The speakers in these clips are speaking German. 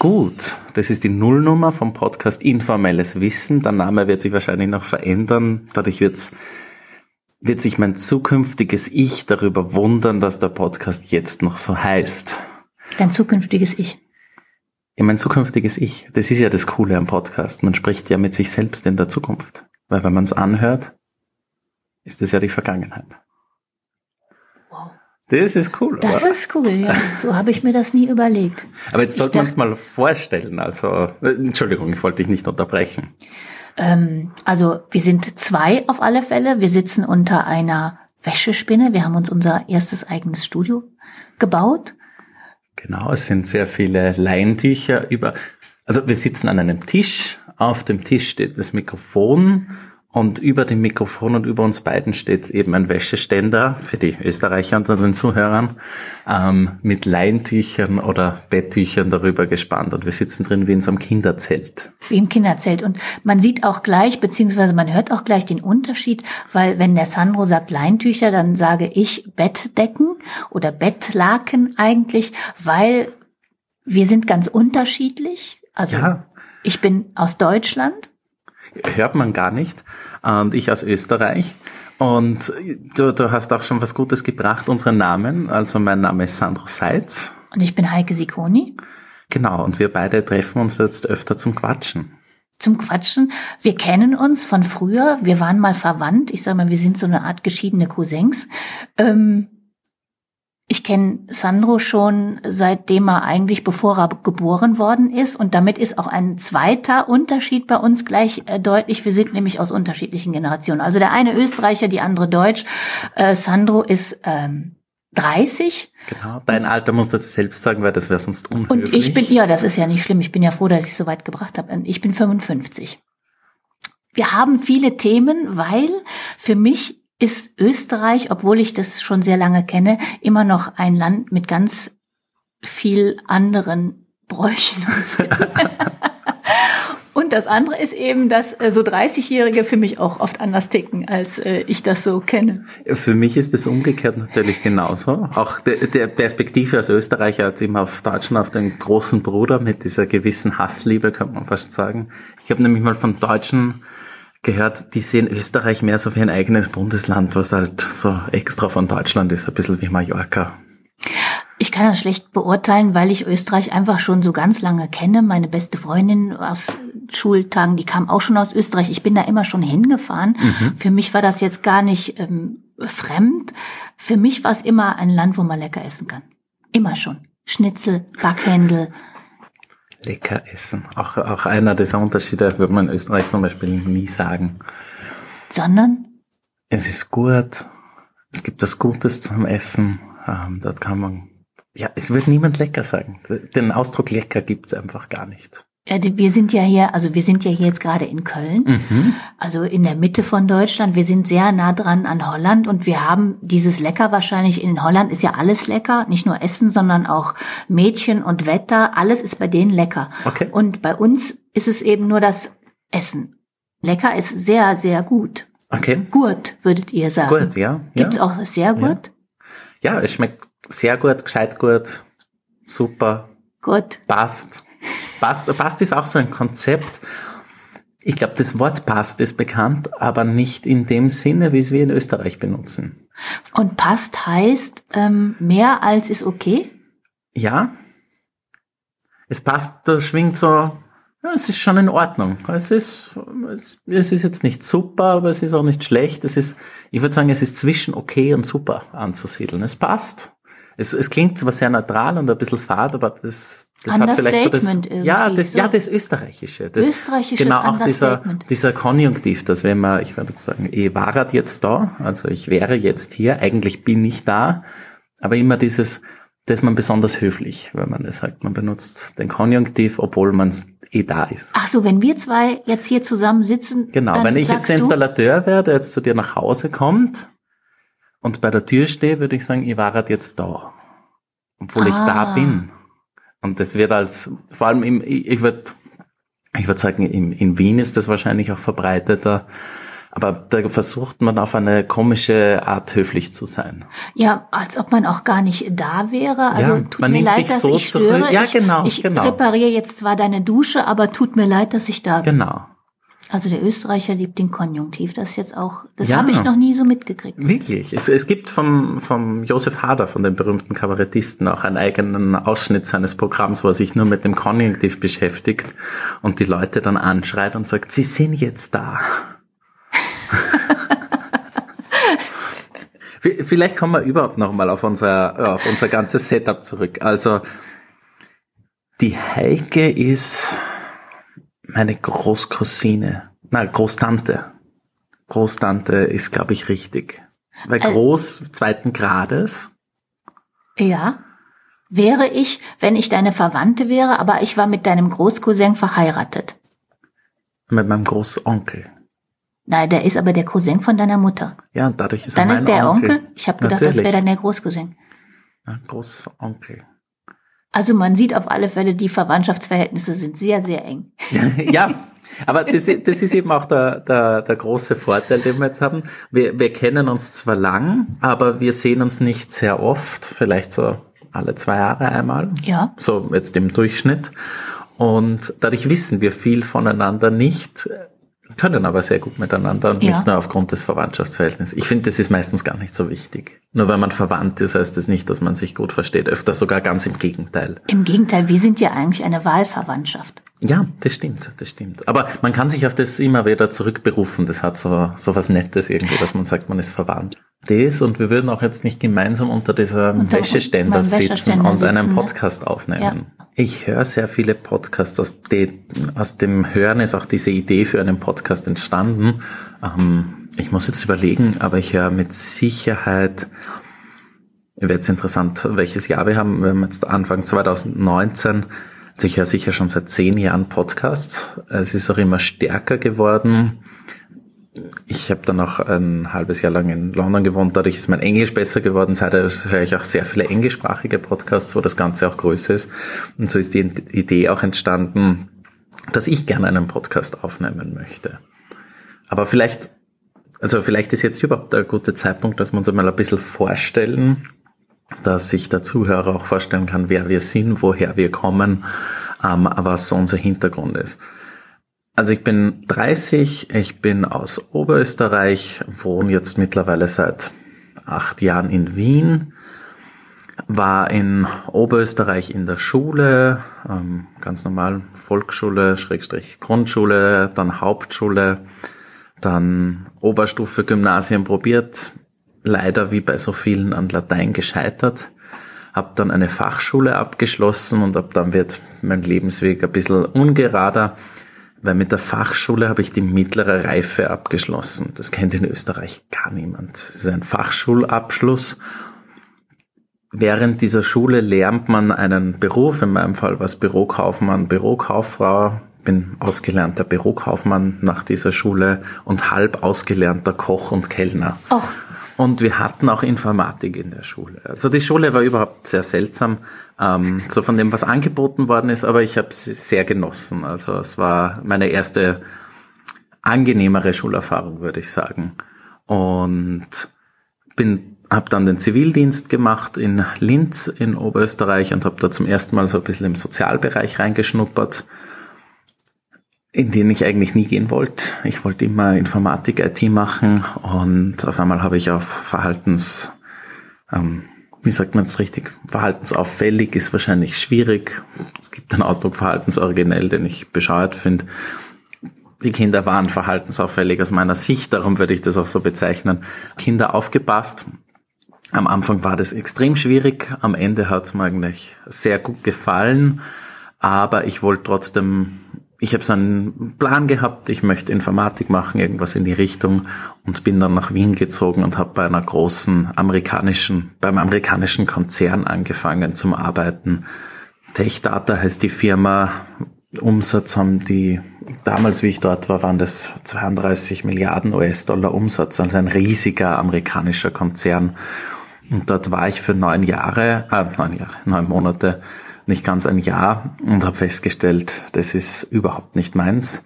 Gut, das ist die Nullnummer vom Podcast Informelles Wissen. Der Name wird sich wahrscheinlich noch verändern. Dadurch wird's, wird sich mein zukünftiges Ich darüber wundern, dass der Podcast jetzt noch so heißt. Dein zukünftiges Ich. Ja, mein zukünftiges Ich. Das ist ja das Coole am Podcast. Man spricht ja mit sich selbst in der Zukunft. Weil wenn man es anhört, ist das ja die Vergangenheit. Das ist cool. Das oder? ist cool, ja. So habe ich mir das nie überlegt. Aber jetzt sollte man es mal vorstellen. Also, äh, Entschuldigung, ich wollte dich nicht unterbrechen. Ähm, also wir sind zwei auf alle Fälle. Wir sitzen unter einer Wäschespinne. Wir haben uns unser erstes eigenes Studio gebaut. Genau, es sind sehr viele Leintücher über. Also wir sitzen an einem Tisch. Auf dem Tisch steht das Mikrofon und über dem Mikrofon und über uns beiden steht eben ein Wäscheständer für die Österreicher unter den Zuhörern ähm, mit Leintüchern oder Betttüchern darüber gespannt und wir sitzen drin wie in so einem Kinderzelt. wie im Kinderzelt. Und man sieht auch gleich, beziehungsweise man hört auch gleich den Unterschied, weil wenn der Sandro sagt Leintücher, dann sage ich Bettdecken oder Bettlaken eigentlich, weil wir sind ganz unterschiedlich. Also Ja. ich bin aus Deutschland. Hört man gar nicht. Und ich aus Österreich. Und du, du hast auch schon was Gutes gebracht, unseren Namen. Also mein Name ist Sandro Seitz. Und ich bin Heike Sikoni. Genau, und wir beide treffen uns jetzt öfter zum Quatschen. Zum Quatschen. Wir kennen uns von früher. Wir waren mal verwandt. Ich sage mal, wir sind so eine Art geschiedene Cousins. Ähm, ich kenne Sandro schon seitdem er eigentlich, bevor er geboren worden ist. Und damit ist auch ein zweiter Unterschied bei uns gleich äh, deutlich. Wir sind nämlich aus unterschiedlichen Generationen. Also der eine Österreicher, die andere Deutsch. Äh, Sandro ist ähm, 30 Genau. Dein Alter musst du jetzt selbst sagen, weil das wäre sonst unhöflich. und ich bin, ja, das ist ja nicht schlimm. Ich bin ja froh, dass ich es so weit gebracht habe. Und Ich bin 55. Wir haben viele Themen, weil für mich ist Österreich, obwohl ich das schon sehr lange kenne, immer noch ein Land mit ganz viel anderen Bräuchen und das andere ist eben, dass äh, so 30-Jährige für mich auch oft anders ticken, als äh, ich das so kenne. Für mich ist es umgekehrt natürlich genauso. Auch der, der Perspektive als Österreicher hat immer auf Deutschland, auf den großen Bruder mit dieser gewissen Hassliebe, könnte man fast sagen. Ich habe nämlich mal von Deutschen gehört, die sehen Österreich mehr so wie ein eigenes Bundesland, was halt so extra von Deutschland ist, ein bisschen wie Mallorca. Ich kann das schlecht beurteilen, weil ich Österreich einfach schon so ganz lange kenne. Meine beste Freundin aus Schultagen, die kam auch schon aus Österreich. Ich bin da immer schon hingefahren. Für mich war das jetzt gar nicht ähm, fremd. Für mich war es immer ein Land, wo man lecker essen kann. Immer schon. Schnitzel, Backhändel. Lecker essen. Auch, auch einer dieser Unterschiede würde man in Österreich zum Beispiel nie sagen. Sondern Es ist gut. Es gibt was Gutes zum Essen. Ähm, dort kann man, ja, es wird niemand lecker sagen. Den Ausdruck lecker gibt's einfach gar nicht. Ja, wir sind ja hier, also wir sind ja hier jetzt gerade in Köln. Mhm. Also in der Mitte von Deutschland. Wir sind sehr nah dran an Holland und wir haben dieses Lecker wahrscheinlich. In Holland ist ja alles lecker. Nicht nur Essen, sondern auch Mädchen und Wetter. Alles ist bei denen lecker. Okay. Und bei uns ist es eben nur das Essen. Lecker ist sehr, sehr gut. Okay. Gut, würdet ihr sagen. Gut, ja. Gibt's ja. auch sehr gut? Ja, es schmeckt sehr gut, gescheit gut, super, Gut. passt. Passt, passt ist auch so ein Konzept. Ich glaube, das Wort passt ist bekannt, aber nicht in dem Sinne, wie es wir in Österreich benutzen. Und passt heißt, ähm, mehr als ist okay? Ja, es passt, da schwingt so, ja, es ist schon in Ordnung. Es ist, es, es ist jetzt nicht super, aber es ist auch nicht schlecht. Es ist, ich würde sagen, es ist zwischen okay und super anzusiedeln. Es passt. Es, es klingt zwar sehr neutral und ein bisschen fad, aber das, das hat vielleicht so das, ja, das, so. ja, das Österreichische. Das, Österreichisches genau auch dieser, dieser Konjunktiv, dass wenn man, ich würde jetzt sagen, ich war jetzt da, also ich wäre jetzt hier, eigentlich bin ich da, aber immer dieses, da ist man besonders höflich, wenn man das sagt. Man benutzt den Konjunktiv, obwohl man eh da ist. Ach so, wenn wir zwei jetzt hier zusammen sitzen, Genau, wenn ich jetzt der Installateur wäre, der jetzt zu dir nach Hause kommt und bei der Tür stehe, würde ich sagen, ich war jetzt da. Obwohl ich da Ah. bin. Und das wird als, vor allem im, ich, würde ich würd sagen, in, in Wien ist das wahrscheinlich auch verbreiteter. Aber da versucht man auf eine komische Art höflich zu sein. Ja, als ob man auch gar nicht da wäre. Also Ja, tut man mir nimmt leid, sich dass so ich störe. Ja, ich, genau, Ich genau. repariere jetzt zwar deine Dusche, aber tut mir leid, dass ich da bin. Genau. Also der Österreicher liebt den Konjunktiv. Das ist jetzt auch, das Ja. habe ich noch nie so mitgekriegt. Wirklich. Es, es gibt vom, vom Josef Hader, von dem berühmten Kabarettisten, auch einen eigenen Ausschnitt seines Programms, wo er sich nur mit dem Konjunktiv beschäftigt und die Leute dann anschreit und sagt, Sie sind jetzt da. Vielleicht kommen wir überhaupt noch mal auf unser, auf unser ganzes Setup zurück. Also, die Heike ist meine Großcousine, na, Großtante. Großtante ist, glaube ich, richtig. Weil Äh. Groß zweiten Grades. Ja. Wäre ich, wenn ich deine Verwandte wäre, aber ich war mit deinem Großcousin verheiratet. Mit meinem Großonkel. Nein, der ist aber der Cousin von deiner Mutter. Ja, dadurch ist Dann er ist mein der Onkel. Onkel. Ich habe gedacht, das Natürlich. wäre dann der Großcousin. Ja, Großonkel. Also man sieht auf alle Fälle, die Verwandtschaftsverhältnisse sind sehr, sehr eng. ja, aber das, das ist eben auch der, der, der große Vorteil, den wir jetzt haben. Wir, wir kennen uns zwar lang, aber wir sehen uns nicht sehr oft, vielleicht so alle zwei Jahre einmal. Ja. So jetzt im Durchschnitt. Und dadurch wissen wir viel voneinander nicht, können aber sehr gut miteinander und Ja. nicht nur aufgrund des Verwandtschaftsverhältnisses. Ich finde, das ist meistens gar nicht so wichtig. Nur weil man verwandt ist, heißt das nicht, dass man sich gut versteht. Öfter sogar ganz im Gegenteil. Im Gegenteil, wir sind ja eigentlich eine Wahlverwandtschaft. Ja, das stimmt, das stimmt. Aber man kann sich auf das immer wieder zurückberufen. Das hat so, so was Nettes irgendwie, dass man sagt, man ist verwandt. Das und wir würden auch jetzt nicht gemeinsam unter diesem Unter- Wäscheständer sitzen Wäscheständer und einen sitzen, ne? Podcast aufnehmen. Ich höre sehr viele Podcasts. Aus, de, aus dem Hören ist auch diese Idee für einen Podcast entstanden. Ähm, ich muss jetzt überlegen, aber ich höre mit Sicherheit Wäre jetzt interessant, welches Jahr wir haben. Wir haben jetzt Anfang 2019. Ich höre sicher schon seit zehn Jahren Podcast. Es ist auch immer stärker geworden. Ich habe dann auch ein halbes Jahr lang in London gewohnt. Dadurch ist mein Englisch besser geworden. Seitdem höre ich auch sehr viele englischsprachige Podcasts, wo das Ganze auch größer ist. Und so ist die Idee auch entstanden, dass ich gerne einen Podcast aufnehmen möchte. Aber vielleicht, also vielleicht ist jetzt überhaupt der gute Zeitpunkt, dass wir uns einmal ein bisschen vorstellen, dass sich der Zuhörer auch vorstellen kann, wer wir sind, woher wir kommen, ähm, was so unser Hintergrund ist. Also ich bin 30, ich bin aus Oberösterreich, wohne jetzt mittlerweile seit acht Jahren in Wien, war in Oberösterreich in der Schule, ähm, ganz normal Volksschule, Schrägstrich Grundschule, dann Hauptschule, dann Oberstufe Gymnasium probiert, leider wie bei so vielen an Latein gescheitert, habe dann eine Fachschule abgeschlossen und ab dann wird mein Lebensweg ein bisschen ungerader, weil mit der Fachschule habe ich die mittlere Reife abgeschlossen. Das kennt in Österreich gar niemand. Das ist ein Fachschulabschluss. Während dieser Schule lernt man einen Beruf, in meinem Fall was Bürokaufmann, Bürokauffrau, bin ausgelernter Bürokaufmann nach dieser Schule und halb ausgelernter Koch und Kellner. Och, Und wir hatten auch Informatik in der Schule. Also die Schule war überhaupt sehr seltsam, ähm, so von dem, was angeboten worden ist, aber ich habe sie sehr genossen. Also es war meine erste angenehmere Schulerfahrung, würde ich sagen. Und bin habe dann den Zivildienst gemacht in Linz in Oberösterreich und habe da zum ersten Mal so ein bisschen im Sozialbereich reingeschnuppert, in den ich eigentlich nie gehen wollte. Ich wollte immer Informatik, IT machen und auf einmal habe ich auf Verhaltens, ähm, wie sagt man es richtig, verhaltensauffällig ist wahrscheinlich schwierig. Es gibt einen Ausdruck verhaltensoriginell, den ich bescheuert finde. Die Kinder waren verhaltensauffällig aus meiner Sicht, darum würde ich das auch so bezeichnen. Kinder aufgepasst. Am Anfang war das extrem schwierig, am Ende hat es mir eigentlich sehr gut gefallen, aber ich wollte trotzdem, ich habe so einen Plan gehabt, ich möchte Informatik machen, irgendwas in die Richtung und bin dann nach Wien gezogen und habe bei einer großen amerikanischen, beim amerikanischen Konzern angefangen zum Arbeiten. TechData heißt die Firma, Umsatz haben die, damals wie ich dort war, waren das 32 Milliarden US-Dollar Umsatz, also ein riesiger amerikanischer Konzern. Und dort war ich für neun Jahre, äh, neun Jahre, neun Monate, nicht ganz ein Jahr und habe festgestellt, das ist überhaupt nicht meins.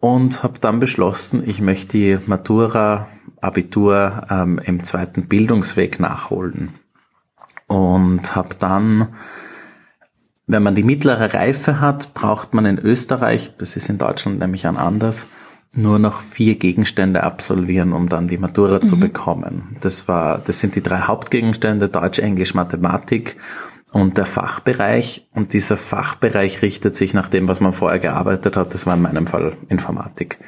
und habe dann beschlossen, ich möchte die Matura, Abitur ähm, im zweiten Bildungsweg nachholen. Und habe dann, wenn man die mittlere Reife hat, braucht man in Österreich, das ist in Deutschland nämlich an anders, nur noch vier Gegenstände absolvieren, um dann die Matura mhm. zu bekommen. Das war, das sind die drei Hauptgegenstände, Deutsch, Englisch, Mathematik und der Fachbereich. Und dieser Fachbereich richtet sich nach dem, was man vorher gearbeitet hat. Das war in meinem Fall Informatik.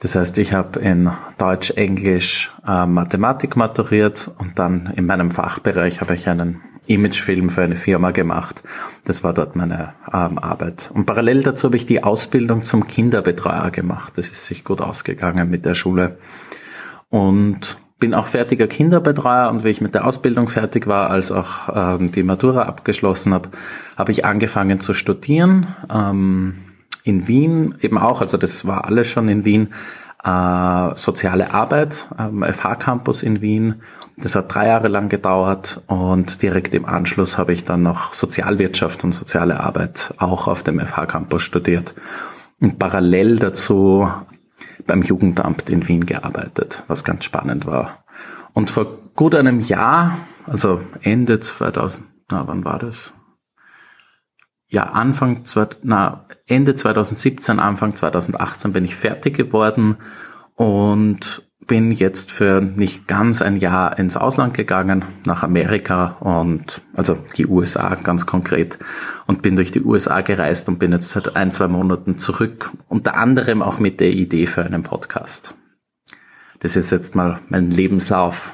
Das heißt, ich habe in Deutsch, Englisch, äh, Mathematik maturiert und dann in meinem Fachbereich habe ich einen Imagefilm für eine Firma gemacht. Das war dort meine ähm, Arbeit. Und parallel dazu habe ich die Ausbildung zum Kinderbetreuer gemacht. Das ist sich gut ausgegangen mit der Schule. Und bin auch fertiger Kinderbetreuer und wie ich mit der Ausbildung fertig war, als auch ähm, die Matura abgeschlossen habe, habe ich angefangen zu studieren. Ähm, in Wien eben auch, also das war alles schon in Wien, äh, soziale Arbeit am FH Campus in Wien. Das hat drei Jahre lang gedauert und direkt im Anschluss habe ich dann noch Sozialwirtschaft und soziale Arbeit auch auf dem FH Campus studiert und parallel dazu beim Jugendamt in Wien gearbeitet, was ganz spannend war. Und vor gut einem Jahr, also Ende 2000, na, wann war das? Ja, Anfang, na, Ende 2017, Anfang 2018 bin ich fertig geworden und bin jetzt für nicht ganz ein Jahr ins Ausland gegangen, nach Amerika und also die USA ganz konkret und bin durch die USA gereist und bin jetzt seit ein, zwei Monaten zurück, unter anderem auch mit der Idee für einen Podcast. Das ist jetzt mal mein Lebenslauf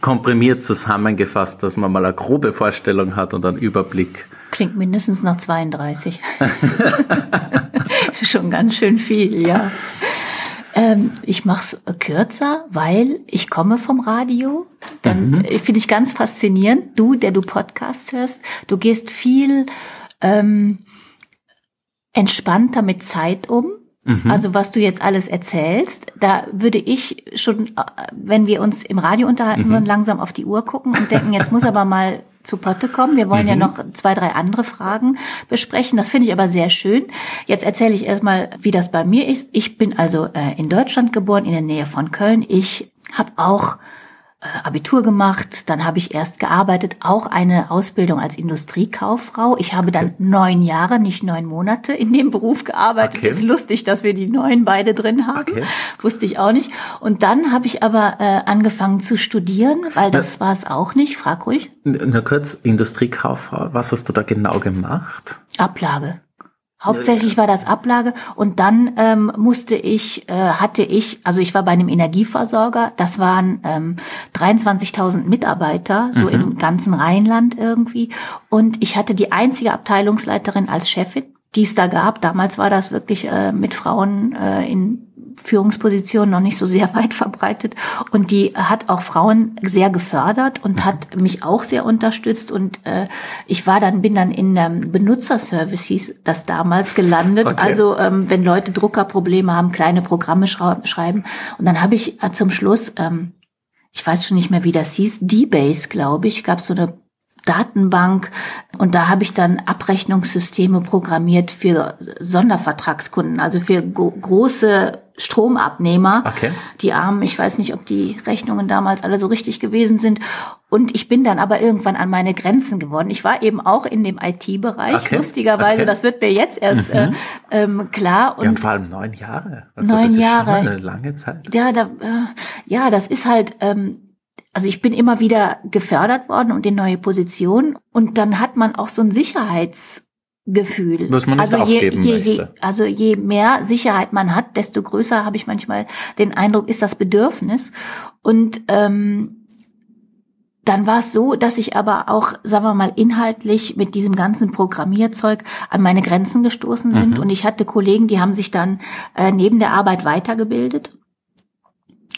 komprimiert zusammengefasst, dass man mal eine grobe Vorstellung hat und einen Überblick. Klingt mindestens nach 32. Schon ganz schön viel, ja. Ähm, ich mache es kürzer, weil ich komme vom Radio. Dann mhm. Äh, finde ich ganz faszinierend. Du, der du Podcasts hörst, du gehst viel ähm, entspannter mit Zeit um. Mhm. Also was du jetzt alles erzählst, da würde ich schon, äh, wenn wir uns im Radio unterhalten mhm. würden, langsam auf die Uhr gucken und denken, jetzt muss aber mal zu Potte kommen. Wir wollen mhm. ja noch zwei, drei andere Fragen besprechen. Das finde ich aber sehr schön. Jetzt erzähle ich erstmal, wie das bei mir ist. Ich bin also äh, in Deutschland geboren, in der Nähe von Köln. Ich habe auch Abitur gemacht, dann habe ich erst gearbeitet, auch eine Ausbildung als Industriekauffrau. Ich habe dann okay. neun Jahre, nicht neun Monate in dem Beruf gearbeitet. Okay. Ist lustig, dass wir die neun beide drin haben. Okay. Wusste ich auch nicht. Und dann habe ich aber äh, angefangen zu studieren, weil das war es auch nicht. Frag ruhig. Nur kurz, Industriekauffrau, was hast du da genau gemacht? Ablage. Hauptsächlich war das Ablage und dann ähm, musste ich, äh, hatte ich, also ich war bei einem Energieversorger, das waren ähm, 23.000 Mitarbeiter, so mhm. im ganzen Rheinland irgendwie. Und ich hatte die einzige Abteilungsleiterin als Chefin, die es da gab. Damals war das wirklich äh, mit Frauen äh, in Führungsposition noch nicht so sehr weit verbreitet. Und die hat auch Frauen sehr gefördert und hat mich auch sehr unterstützt. Und äh, ich war dann, bin dann in ähm, Benutzerservice, hieß das damals, gelandet. Okay. Also ähm, wenn Leute Druckerprobleme haben, kleine Programme schreiben. Und dann habe ich äh, zum Schluss, ähm, ich weiß schon nicht mehr, wie das hieß, D-Base, glaube ich, gab so eine Datenbank und da habe ich dann Abrechnungssysteme programmiert für Sondervertragskunden, also für große Stromabnehmer. Okay. Die armen, ich weiß nicht, ob die Rechnungen damals alle so richtig gewesen sind. Und ich bin dann aber irgendwann an meine Grenzen geworden. Ich war eben auch in dem IT-Bereich, okay. lustigerweise. Okay. Das wird mir jetzt erst mhm. äh, ähm, klar. Und, ja, und vor allem neun Jahre. Also neun Jahre. eine lange Zeit. Ja, da, äh, ja, das ist halt. Ähm, also ich bin immer wieder gefördert worden und in neue Positionen und dann hat man auch so ein Sicherheitsgefühl. Was man nicht also je, je, je, also je mehr Sicherheit man hat, desto größer habe ich manchmal den Eindruck, ist das Bedürfnis. Und ähm, dann war es so, dass ich aber auch, sagen wir mal, inhaltlich mit diesem ganzen Programmierzeug an meine Grenzen gestoßen sind. Mhm. Und ich hatte Kollegen, die haben sich dann äh, neben der Arbeit weitergebildet.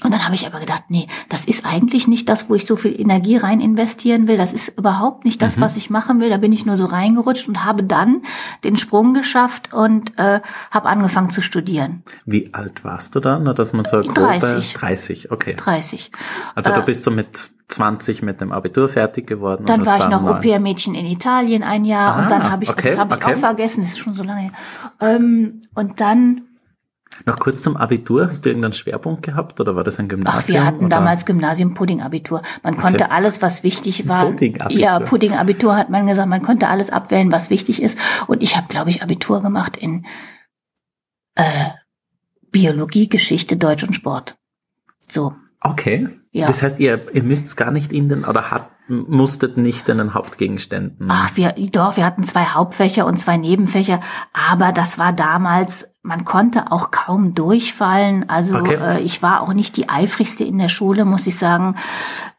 Und dann habe ich aber gedacht, nee, das ist eigentlich nicht das, wo ich so viel Energie rein investieren will. Das ist überhaupt nicht das, mhm. was ich machen will. Da bin ich nur so reingerutscht und habe dann den Sprung geschafft und äh, habe angefangen zu studieren. Wie alt warst du dann, dass man so grobe 30. 30, okay. 30. Also äh, du bist so mit 20 mit dem Abitur fertig geworden. Dann war ich noch Au-pair-Mädchen in Italien ein Jahr ah, und dann habe ich, okay, das habe ich okay. auch vergessen, das ist schon so lange. Ähm, und dann Noch kurz zum Abitur. Hast du irgendeinen Schwerpunkt gehabt oder war das ein Gymnasium? Ach, wir hatten oder? damals Gymnasium Pudding-Abitur. Man konnte Okay. alles, was wichtig war. Pudding-Abitur. Ja, Pudding-Abitur hat man gesagt. Man konnte alles abwählen, was wichtig ist. Und ich habe, glaube ich, Abitur gemacht in äh, Biologie, Geschichte, Deutsch und Sport. So. Okay. Ja. Das heißt, ihr, ihr müsst gar nicht in den, oder hat, musstet nicht in den Hauptgegenständen. Ach, wir, doch, wir hatten zwei Hauptfächer und zwei Nebenfächer, aber das war damals, man konnte auch kaum durchfallen. Also Okay. äh, ich war auch nicht die eifrigste in der Schule, muss ich sagen.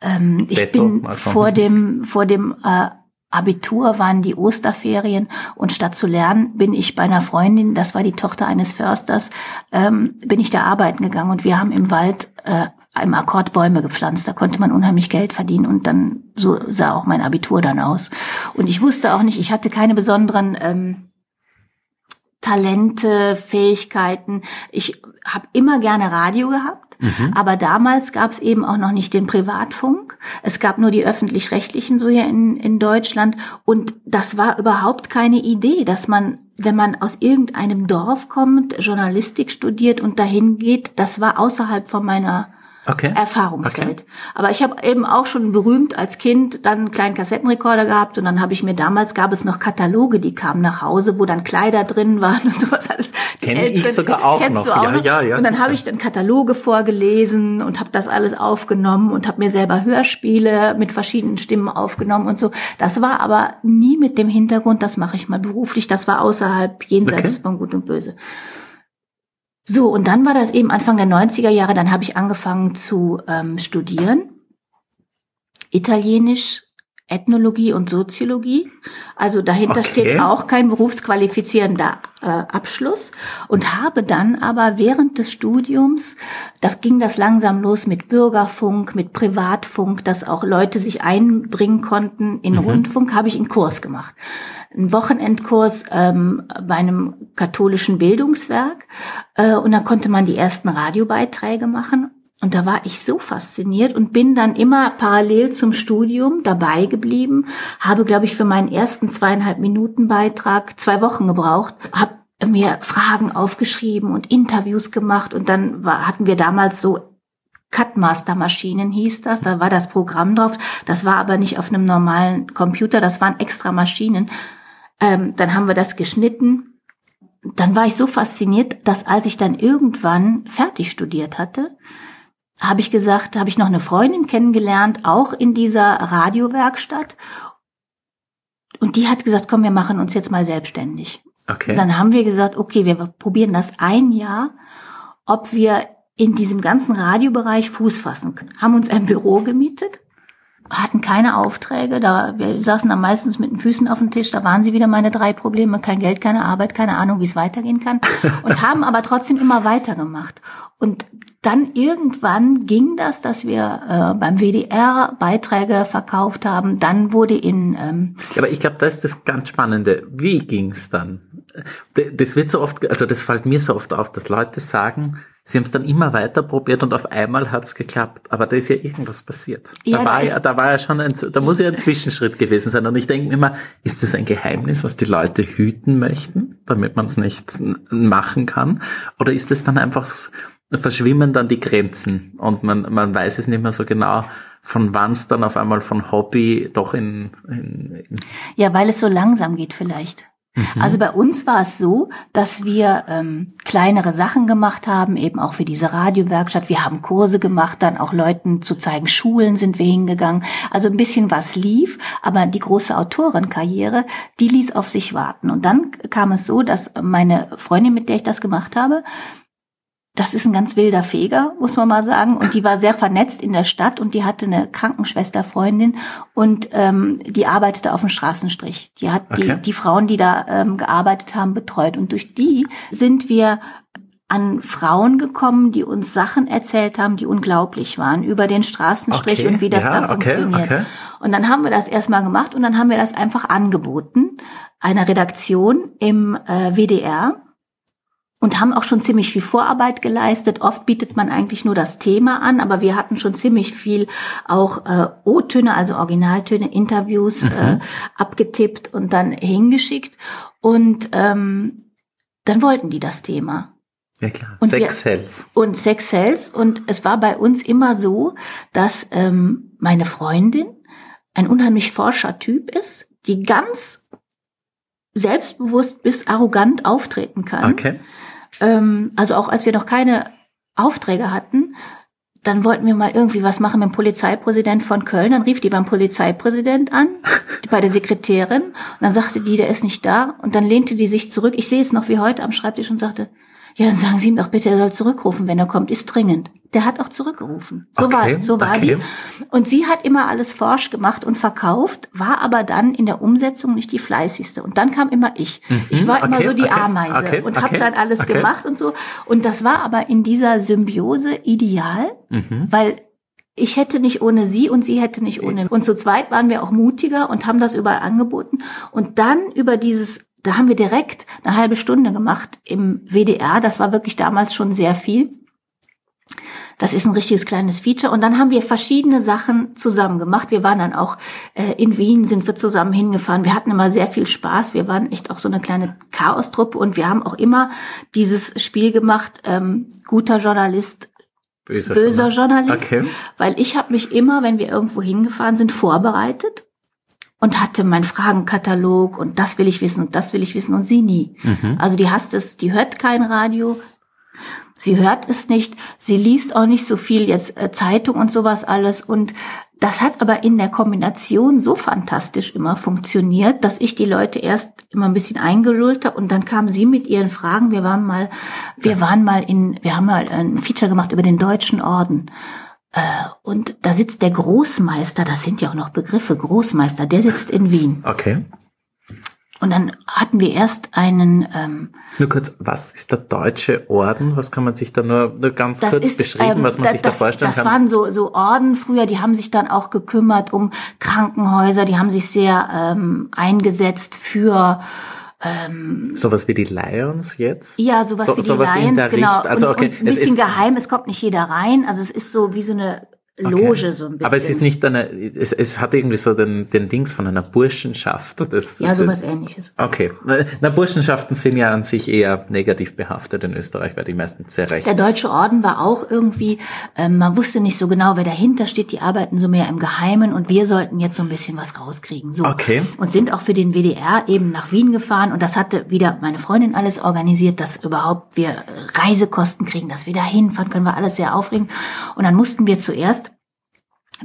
Ähm, ich Betto, bin also. vor dem, vor dem äh, Abitur waren die Osterferien und statt zu lernen bin ich bei einer Freundin, das war die Tochter eines Försters, ähm, bin ich da arbeiten gegangen und wir haben im Wald äh, im Akkord Bäume gepflanzt. Da konnte man unheimlich Geld verdienen und dann so sah auch mein Abitur dann aus. Und ich wusste auch nicht, ich hatte keine besonderen ähm, Talente, Fähigkeiten. Ich habe immer gerne Radio gehabt, aber damals gab es eben auch noch nicht den Privatfunk. Es gab nur die öffentlich-rechtlichen so hier in, in Deutschland und das war überhaupt keine Idee, dass man, wenn man aus irgendeinem Dorf kommt, Journalistik studiert und dahin geht, das war außerhalb von meiner Okay. Erfahrungswelt. Aber ich habe eben auch schon berühmt als Kind dann einen kleinen Kassettenrekorder gehabt und dann habe ich mir damals gab es noch Kataloge, die kamen nach Hause, wo dann Kleider drin waren und sowas alles. Die Kenn ich sogar auch kennst noch. Du auch Ja, noch? ja, ja, Und dann habe ich dann Kataloge vorgelesen und habe das alles aufgenommen und habe mir selber Hörspiele mit verschiedenen Stimmen aufgenommen und so. Das war aber nie mit dem Hintergrund, das mache ich mal beruflich. Das war außerhalb jenseits Okay. von Gut und Böse. So, und dann war das eben Anfang der 90er Jahre, dann habe ich angefangen zu ähm, studieren. Italienisch, Ethnologie und Soziologie. Also dahinter Okay. steht auch kein berufsqualifizierender äh, Abschluss. Und habe dann aber während des Studiums, da ging das langsam los mit Bürgerfunk, mit Privatfunk, dass auch Leute sich einbringen konnten in Rundfunk, habe ich einen Kurs gemacht einen Wochenendkurs ähm, bei einem katholischen Bildungswerk äh, und da konnte man die ersten Radiobeiträge machen. Und da war ich so fasziniert und bin dann immer parallel zum Studium dabei geblieben, habe, glaube ich, für meinen ersten zweieinhalb Minuten Beitrag zwei Wochen gebraucht, habe mir Fragen aufgeschrieben und Interviews gemacht und dann war, hatten wir damals so Cutmaster-Maschinen hieß das, da war das Programm drauf, das war aber nicht auf einem normalen Computer, das waren extra Maschinen. Ähm, dann haben wir das geschnitten. Dann war ich so fasziniert, dass als ich dann irgendwann fertig studiert hatte, habe ich gesagt, habe ich noch eine Freundin kennengelernt, auch in dieser Radiowerkstatt. Und die hat gesagt, komm, wir machen uns jetzt mal selbstständig. Okay. Und dann haben wir gesagt, okay, wir probieren das ein Jahr, ob wir in diesem ganzen Radiobereich Fuß fassen können. Haben uns ein Büro gemietet, hatten keine Aufträge, da wir saßen dann meistens mit den Füßen auf dem Tisch, da waren sie wieder meine drei Probleme, kein Geld, keine Arbeit, keine Ahnung, wie es weitergehen kann und haben aber trotzdem immer weitergemacht. Und dann irgendwann ging das, dass wir äh, beim WDR Beiträge verkauft haben. Dann wurde in ähm, Ja, aber ich glaube, da ist das ganz Spannende. Wie ging's dann? Das wird so oft, also das fällt mir so oft auf, dass Leute sagen, sie haben es dann immer weiter probiert und auf einmal hat's geklappt. Aber da ist ja irgendwas passiert. Ja, da, war ja, da war ja schon ein, da muss ja ein Zwischenschritt gewesen sein. Und ich denke mir immer, ist das ein Geheimnis, was die Leute hüten möchten, damit man es nicht machen kann? Oder ist es dann einfach, verschwimmen dann die Grenzen und man, man weiß es nicht mehr so genau, von wann es dann auf einmal von Hobby doch in, in, in Ja, weil es so langsam geht vielleicht. Also bei uns war es so, dass wir ähm, kleinere Sachen gemacht haben, eben auch für diese Radiowerkstatt. Wir haben Kurse gemacht, dann auch Leuten zu zeigen, Schulen sind wir hingegangen. Also ein bisschen was lief, aber die große Autorenkarriere, die ließ auf sich warten. Und dann kam es so, dass meine Freundin, mit der ich das gemacht habe, das ist ein ganz wilder Feger, muss man mal sagen. Und die war sehr vernetzt in der Stadt und die hatte eine Krankenschwesterfreundin und ähm, die arbeitete auf dem Straßenstrich. Die hat Okay. die, die Frauen, die da ähm, gearbeitet haben, betreut. Und durch die sind wir an Frauen gekommen, die uns Sachen erzählt haben, die unglaublich waren über den Straßenstrich Okay, und wie das ja, da okay, funktioniert. okay. Und dann haben wir das erstmal gemacht und dann haben wir das einfach angeboten, einer Redaktion im äh, WDR und haben auch schon ziemlich viel Vorarbeit geleistet. Oft bietet man eigentlich nur das Thema an, aber wir hatten schon ziemlich viel auch äh, O-Töne, also Originaltöne, Interviews äh, abgetippt und dann hingeschickt. Und ähm, dann wollten die das Thema. Ja klar, Und Sex wir- Hells. und Sex Sells. Und es war bei uns immer so, dass ähm, meine Freundin ein unheimlich forscher Typ ist, die ganz selbstbewusst bis arrogant auftreten kann. Okay. Ähm, also auch als wir noch keine Aufträge hatten, dann wollten wir mal irgendwie was machen mit dem Polizeipräsident von Köln. Dann rief die beim Polizeipräsident an, bei der Sekretärin. Und dann sagte die, der ist nicht da. Und dann lehnte die sich zurück. Ich sehe es noch wie heute am Schreibtisch und sagte, ja, dann sagen Sie ihm doch bitte, er soll zurückrufen, wenn er kommt, ist dringend. Der hat auch zurückgerufen. So Okay, war, so war okay. die. Und sie hat immer alles forsch gemacht und verkauft, war aber dann in der Umsetzung nicht die fleißigste. Und dann kam immer ich. ich war immer Mhm. okay, so die Ameise und habe dann alles gemacht und so. Und das war aber in dieser Symbiose ideal, Mhm. weil ich hätte nicht ohne sie und sie hätte nicht ohne. Und zu zweit waren wir auch mutiger und haben das überall angeboten. Und dann über dieses, da haben wir direkt eine halbe Stunde gemacht im WDR. Das war wirklich damals schon sehr viel. Das ist ein richtiges kleines Feature. Und dann haben wir verschiedene Sachen zusammen gemacht. Wir waren dann auch äh, in Wien, sind wir zusammen hingefahren. Wir hatten immer sehr viel Spaß. Wir waren echt auch so eine kleine Chaostruppe. Und wir haben auch immer dieses Spiel gemacht, ähm, guter Journalist, Böser, böser Journal- Journalist. Okay. Weil ich habe mich immer, wenn wir irgendwo hingefahren sind, vorbereitet und hatte meinen Fragenkatalog und das will ich wissen und das will ich wissen und sie nie. Mhm. Also die hasst es, die hört kein Radio, sie hört es nicht, sie liest auch nicht so viel jetzt äh, Zeitung und sowas alles und das hat aber in der Kombination so fantastisch immer funktioniert, dass ich die Leute erst immer ein bisschen eingelullt habe und dann kam sie mit ihren Fragen. Wir waren mal, wir waren mal in, wir haben mal ein Feature gemacht über den deutschen Orden. Äh, Und da sitzt der Großmeister, das sind ja auch noch Begriffe, Großmeister, der sitzt in Wien. Okay. Und dann hatten wir erst einen, ähm, Nur kurz, was ist der deutsche Orden? Was kann man sich da nur, nur ganz das kurz ist beschreiben, ähm, was man da- sich da das, vorstellen das kann? waren so so Orden früher, die haben sich dann auch gekümmert um Krankenhäuser, die haben sich sehr ähm, eingesetzt für ähm, Sowas wie die Lions jetzt? ja sowas So- wie die sowas Lions, genau. Also okay, und ein bisschen geheim, es kommt nicht jeder rein, also es ist so wie so eine Loge so ein bisschen. Aber es ist nicht eine, es, es hat irgendwie so den, den Dings von einer Burschenschaft. Das, ja sowas ähnliches. Okay. Na, Burschenschaften sind ja an sich eher negativ behaftet in Österreich, weil die meisten sehr rechts. Der Deutsche Orden war auch irgendwie, ähm, man wusste nicht so genau, wer dahinter steht. Die arbeiten so mehr im Geheimen und wir sollten jetzt so ein bisschen was rauskriegen. So. Okay. Und sind auch für den WDR eben nach Wien gefahren und das hatte wieder meine Freundin alles organisiert, dass überhaupt wir äh, Reisekosten kriegen, dass wir da hinfahren können, war alles sehr aufregend. Und dann mussten wir zuerst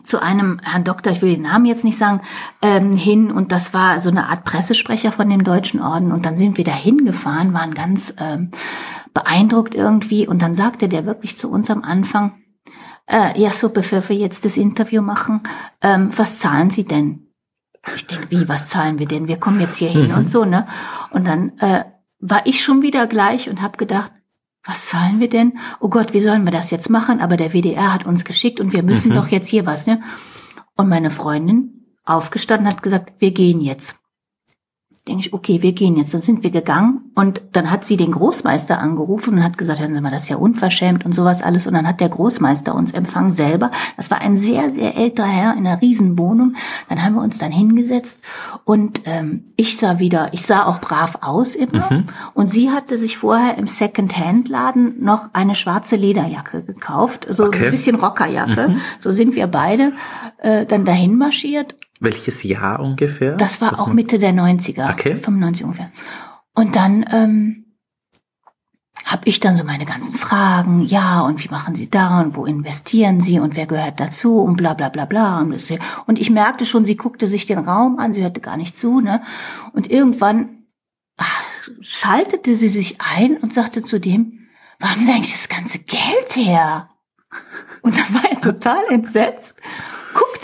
zu einem Herrn Doktor, ich will den Namen jetzt nicht sagen, ähm, hin und das war so eine Art Pressesprecher von dem Deutschen Orden und dann sind wir da hingefahren, waren ganz ähm, beeindruckt irgendwie und dann sagte der wirklich zu uns am Anfang, äh, ja so, bevor wir jetzt das Interview machen, ähm, was zahlen Sie denn? Ich denke, wie, was zahlen wir denn? Wir kommen jetzt hier hin und so, ne? Und dann äh, war ich schon wieder gleich und habe gedacht, was zahlen wir denn? Oh Gott, wie sollen wir das jetzt machen? Aber der WDR hat uns geschickt und wir müssen doch jetzt hier was, ne? Und meine Freundin aufgestanden hat gesagt, wir gehen jetzt. Denke ich, okay, wir gehen jetzt. Dann sind wir gegangen und dann hat sie den Großmeister angerufen und hat gesagt, hören Sie mal, das ist ja unverschämt und sowas alles. Und dann hat der Großmeister uns empfangen selber. Das war ein sehr, sehr älterer Herr in einer Riesenwohnung. Dann haben wir uns dann hingesetzt und ähm, ich sah wieder, ich sah auch brav aus immer. Und sie hatte sich vorher im Second-Hand-Laden noch eine schwarze Lederjacke gekauft, so Okay. ein bisschen Rockerjacke. So sind wir beide äh, dann dahin marschiert Welches Jahr ungefähr? das war auch Mitte der 90er, Okay. 95 ungefähr. Und dann ähm, habe ich dann so meine ganzen Fragen, ja, und wie machen Sie da und wo investieren Sie und wer gehört dazu und bla bla bla bla. Und, ich merkte schon, sie guckte sich den Raum an, sie hörte gar nicht zu, ne? Und irgendwann ach, schaltete sie sich ein und sagte zu dem, wo haben Sie eigentlich das ganze Geld her? Und dann war er total entsetzt,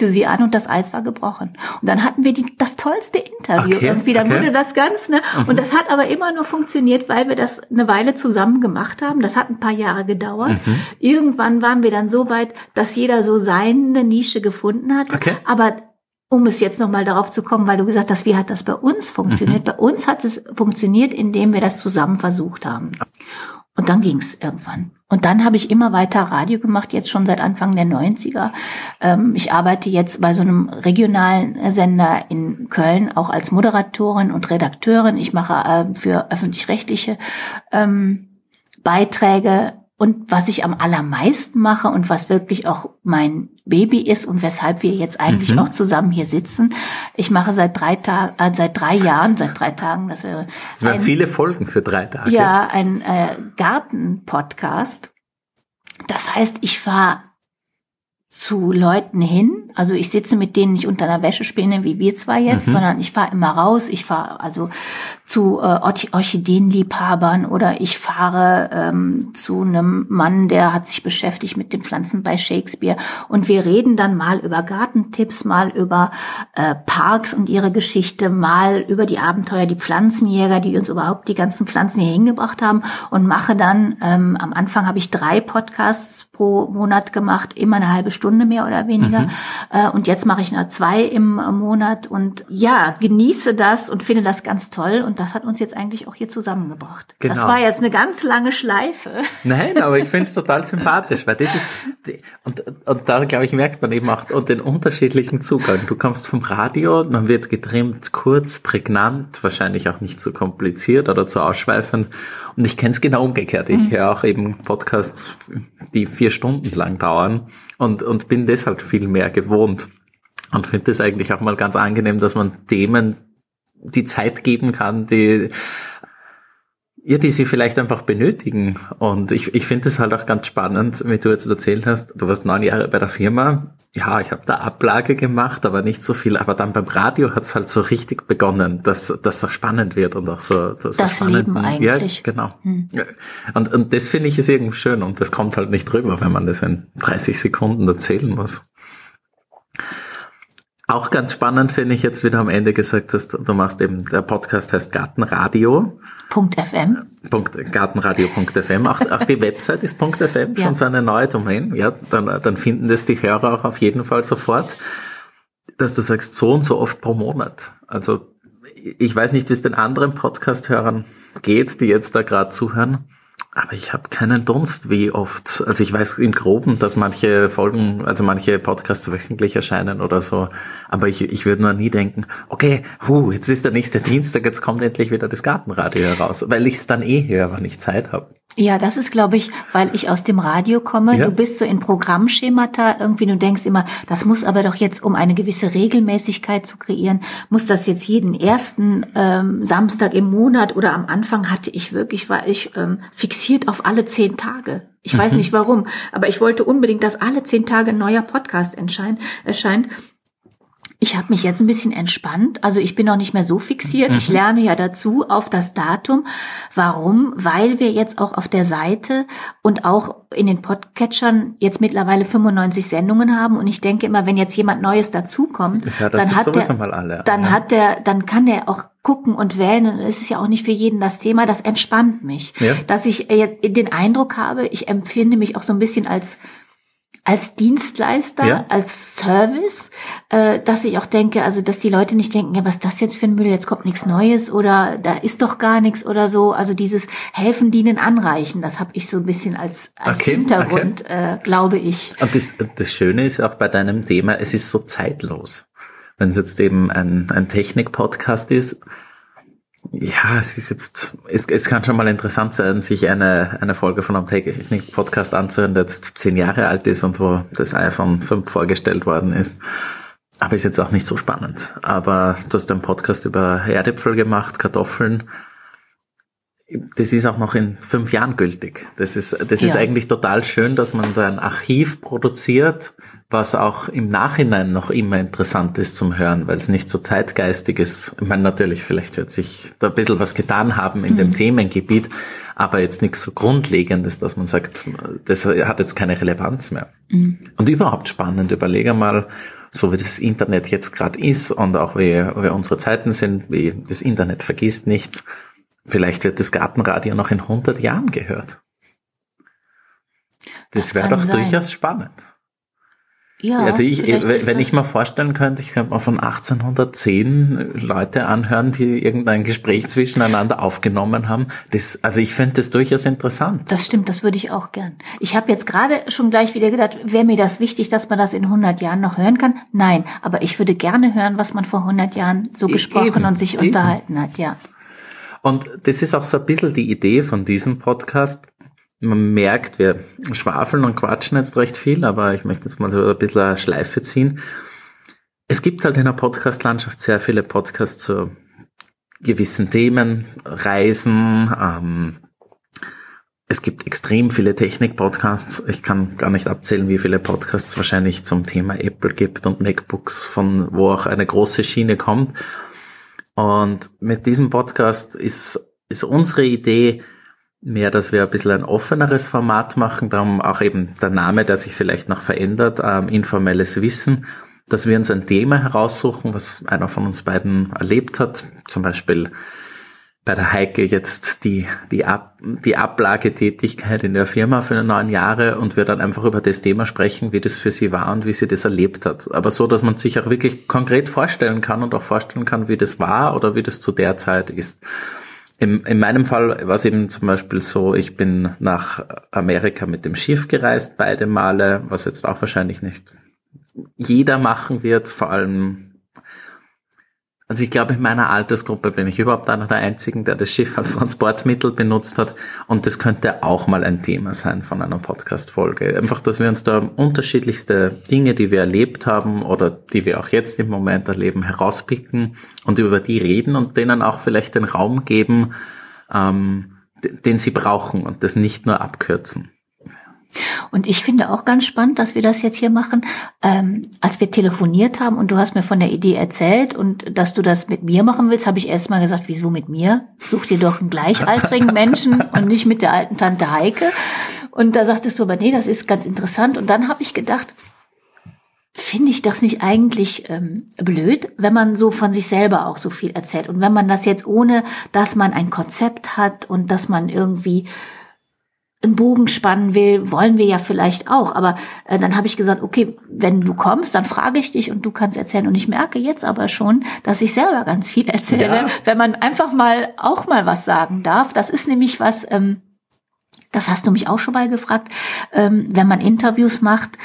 guckte sie an und das Eis war gebrochen. Und dann hatten wir die, das tollste Interview Okay, irgendwie. Dann okay. wurde das ganz, ne? Und das hat aber immer nur funktioniert, weil wir das eine Weile zusammen gemacht haben. Das hat ein paar Jahre gedauert. Irgendwann waren wir dann so weit, dass jeder so seine Nische gefunden hat. Okay. Aber um es jetzt nochmal darauf zu kommen, weil du gesagt hast, wie hat das bei uns funktioniert? Bei uns hat es funktioniert, indem wir das zusammen versucht haben. Und dann ging's irgendwann. Und dann habe ich immer weiter Radio gemacht, jetzt schon seit Anfang der 90er. Ähm, ich arbeite jetzt bei so einem regionalen Sender in Köln, auch als Moderatorin und Redakteurin. Ich mache äh, für öffentlich-rechtliche ähm, Beiträge und was ich am allermeisten mache und was wirklich auch mein Baby ist und weshalb wir jetzt eigentlich Mhm. auch zusammen hier sitzen. Ich mache seit drei Tagen, äh, seit drei Jahren, seit drei Tagen, das wäre Es waren viele Folgen für drei Tage. ja, ein äh, Garten-Podcast. Das heißt, ich fahre zu Leuten hin. Also ich sitze mit denen nicht unter einer Wäschespinne wie wir zwei jetzt, Mhm. sondern ich fahre immer raus. Ich fahre also zu äh, Orch- Orchideenliebhabern oder ich fahre ähm, zu einem Mann, der hat sich beschäftigt mit den Pflanzen bei Shakespeare. Und wir reden dann mal über Gartentipps, mal über äh, Parks und ihre Geschichte, mal über die Abenteuer, die Pflanzenjäger, die uns überhaupt die ganzen Pflanzen hier hingebracht haben und mache dann, ähm, am Anfang habe ich drei Podcasts pro Monat gemacht, immer eine halbe Stunde mehr oder weniger. Äh, und jetzt mache ich noch zwei im Monat und ja, genieße das und finde das ganz toll. Und das hat uns jetzt eigentlich auch hier zusammengebracht. Das Genau. war jetzt eine ganz lange Schleife. Nein, aber ich finde es total sympathisch, weil das ist, und, und da, glaube ich, merkt man eben auch und den unterschiedlichen Zugang. Du kommst vom Radio, man wird getrimmt, kurz, prägnant, wahrscheinlich auch nicht zu kompliziert oder zu ausschweifend. Und ich kenne es genau umgekehrt. Ich höre auch eben Podcasts, die vier Stunden lang dauern und, und bin deshalb viel mehr gewohnt. Und finde es eigentlich auch mal ganz angenehm, dass man Themen die Zeit geben kann, die ja, die sie vielleicht einfach benötigen. Und ich, ich finde es halt auch ganz spannend, wie du jetzt erzählt hast, du warst neun Jahre bei der Firma. Ja, ich habe da Ablage gemacht, aber nicht so viel. Aber dann beim Radio hat es halt so richtig begonnen, dass dass so spannend wird und auch so, so Das spannend. Leben eigentlich. Ja, genau. Ja. Und, und das finde ich ist irgendwie schön und das kommt halt nicht drüber, wenn man das in 30 Sekunden erzählen muss. Auch ganz spannend finde ich jetzt, wie du am Ende gesagt hast, du machst eben, der Podcast heißt Gartenradio. Punkt FM. Punkt, gartenradio.fm. Auch, auch die Website ist .fm, Ja. schon so eine neue Domain. Ja, dann, dann finden das die Hörer auch auf jeden Fall sofort, dass du sagst, so und so oft pro Monat. Also ich weiß nicht, wie es den anderen Podcast-Hörern geht, die jetzt da gerade zuhören. Aber ich habe keinen Dunst, wie oft. Also ich weiß im Groben, dass manche Folgen, also manche Podcasts wöchentlich erscheinen oder so. Aber ich, ich würde nur nie denken, okay, hu, jetzt ist der nächste Dienstag, jetzt kommt endlich wieder das Gartenradio heraus, weil ich es dann eh höre, wenn ich Zeit habe. Ja, das ist, glaube ich, weil ich aus dem Radio komme. Ja. Du bist so in Programmschemata irgendwie, du denkst immer, das muss aber doch jetzt, um eine gewisse Regelmäßigkeit zu kreieren, muss das jetzt jeden ersten ähm, Samstag im Monat oder am Anfang hatte ich wirklich, war ich ähm, fixiert auf alle zehn Tage. Ich weiß nicht warum, aber ich wollte unbedingt, dass alle zehn Tage ein neuer Podcast erscheint. Ich habe mich jetzt ein bisschen entspannt. Also ich bin auch nicht mehr so fixiert. Ich lerne ja dazu auf das Datum. Warum? Weil wir jetzt auch auf der Seite und auch in den Podcatchern jetzt mittlerweile 95 Sendungen haben. Und ich denke immer, wenn jetzt jemand Neues dazukommt, Ja, dann hat der, mal alle. dann ja. hat der, dann kann der auch gucken und wählen. Und es ist ja auch nicht für jeden das Thema. Das entspannt mich, Ja. dass ich äh, den Eindruck habe, ich empfinde mich auch so ein bisschen als als Dienstleister, Ja. als Service, äh, dass ich auch denke, also dass die Leute nicht denken, ja, was ist das jetzt für ein Müll, jetzt kommt nichts Neues oder da ist doch gar nichts oder so. Also dieses Helfen, Dienen, Anreichen, das habe ich so ein bisschen als, als Okay, Hintergrund, Äh, glaube ich. Und das, das Schöne ist auch bei deinem Thema, es ist so zeitlos. Wenn es jetzt eben ein, ein Technik-Podcast ist, ja, es ist jetzt, es, es kann schon mal interessant sein, sich eine, eine Folge von einem Technik-Podcast anzuhören, der jetzt zehn Jahre alt ist und wo das iPhone 5 vorgestellt worden ist. Aber ist jetzt auch nicht so spannend. Aber du hast einen Podcast über Erdäpfel gemacht, Kartoffeln. Das ist auch noch in fünf Jahren gültig. Das ist, das ist Ja. eigentlich total schön, dass man da ein Archiv produziert, was auch im Nachhinein noch immer interessant ist zum Hören, weil es nicht so zeitgeistig ist. Ich meine, natürlich, vielleicht wird sich da ein bisschen was getan haben in dem Themengebiet, aber jetzt nichts so Grundlegendes, dass man sagt, das hat jetzt keine Relevanz mehr. Und überhaupt spannend, überlege mal, so wie das Internet jetzt gerade ist und auch wie, wie unsere Zeiten sind, wie das Internet vergisst nichts. Vielleicht wird das Gartenradio noch in 100 Jahren gehört. Das, Das wäre doch sein. durchaus spannend. Ja, also ich, wenn ich mir vorstellen könnte, ich könnte mal von 1810 Leute anhören, die irgendein Gespräch zwischeneinander aufgenommen haben. Das, also ich fände das durchaus interessant. Das stimmt, das würde ich auch gern. Ich habe jetzt gerade schon gleich wieder gedacht, wäre mir das wichtig, dass man das in 100 Jahren noch hören kann? Nein, aber ich würde gerne hören, was man vor 100 Jahren so E- gesprochen eben, und sich eben. unterhalten hat, ja. Und das ist auch so ein bisschen die Idee von diesem Podcast. Man merkt, wir schwafeln und quatschen jetzt recht viel, aber ich möchte jetzt mal so ein bisschen eine Schleife ziehen. Es gibt halt in der Podcast-Landschaft sehr viele Podcasts zu gewissen Themen, Reisen, ähm, es gibt extrem viele Technik-Podcasts. Ich kann gar nicht abzählen, wie viele Podcasts wahrscheinlich zum Thema Apple gibt und MacBooks, von wo auch eine große Schiene kommt. Und mit diesem Podcast ist, ist unsere Idee mehr, dass wir ein bisschen ein offeneres Format machen, darum auch eben der Name, der sich vielleicht noch verändert, ähm, informelles Wissen, dass wir uns ein Thema heraussuchen, was einer von uns beiden erlebt hat, zum Beispiel bei der Heike jetzt die, die, Ab, die Ablagetätigkeit in der Firma für neun Jahre und wir dann einfach über das Thema sprechen, wie das für sie war und wie sie das erlebt hat. Aber so, dass man sich auch wirklich konkret vorstellen kann und auch vorstellen kann, wie das war oder wie das zu der Zeit ist. In, in meinem Fall war es eben zum Beispiel so, ich bin nach Amerika mit dem Schiff gereist, beide Male, was jetzt auch wahrscheinlich nicht jeder machen wird, vor allem also ich glaube, in meiner Altersgruppe bin ich überhaupt einer der Einzigen, der das Schiff als Transportmittel benutzt hat. Und das könnte auch mal ein Thema sein von einer Podcast-Folge. Einfach, dass wir uns da unterschiedlichste Dinge, die wir erlebt haben oder die wir auch jetzt im Moment erleben, herauspicken und über die reden und denen auch vielleicht den Raum geben, ähm, den sie brauchen und das nicht nur abkürzen. Und ich finde auch ganz spannend, dass wir das jetzt hier machen. Ähm, als wir telefoniert haben und du hast mir von der Idee erzählt und dass du das mit mir machen willst, habe ich erst mal gesagt, wieso mit mir? Such dir doch einen gleichaltrigen Menschen und nicht mit der alten Tante Heike. Und da sagtest du aber, nee, das ist ganz interessant. Und dann habe ich gedacht, finde ich das nicht eigentlich ähm, blöd, wenn man so von sich selber auch so viel erzählt und wenn man das jetzt ohne, dass man ein Konzept hat und dass man irgendwie einen Bogen spannen will, wollen wir ja vielleicht auch. Aber äh, dann habe ich gesagt, okay, wenn du kommst, dann frage ich dich und du kannst erzählen. Und ich merke jetzt aber schon, dass ich selber ganz viel erzähle, ja. wenn man einfach mal auch mal was sagen darf. Das ist nämlich was. Ähm, das hast du mich auch schon mal gefragt, ähm, wenn man Interviews macht,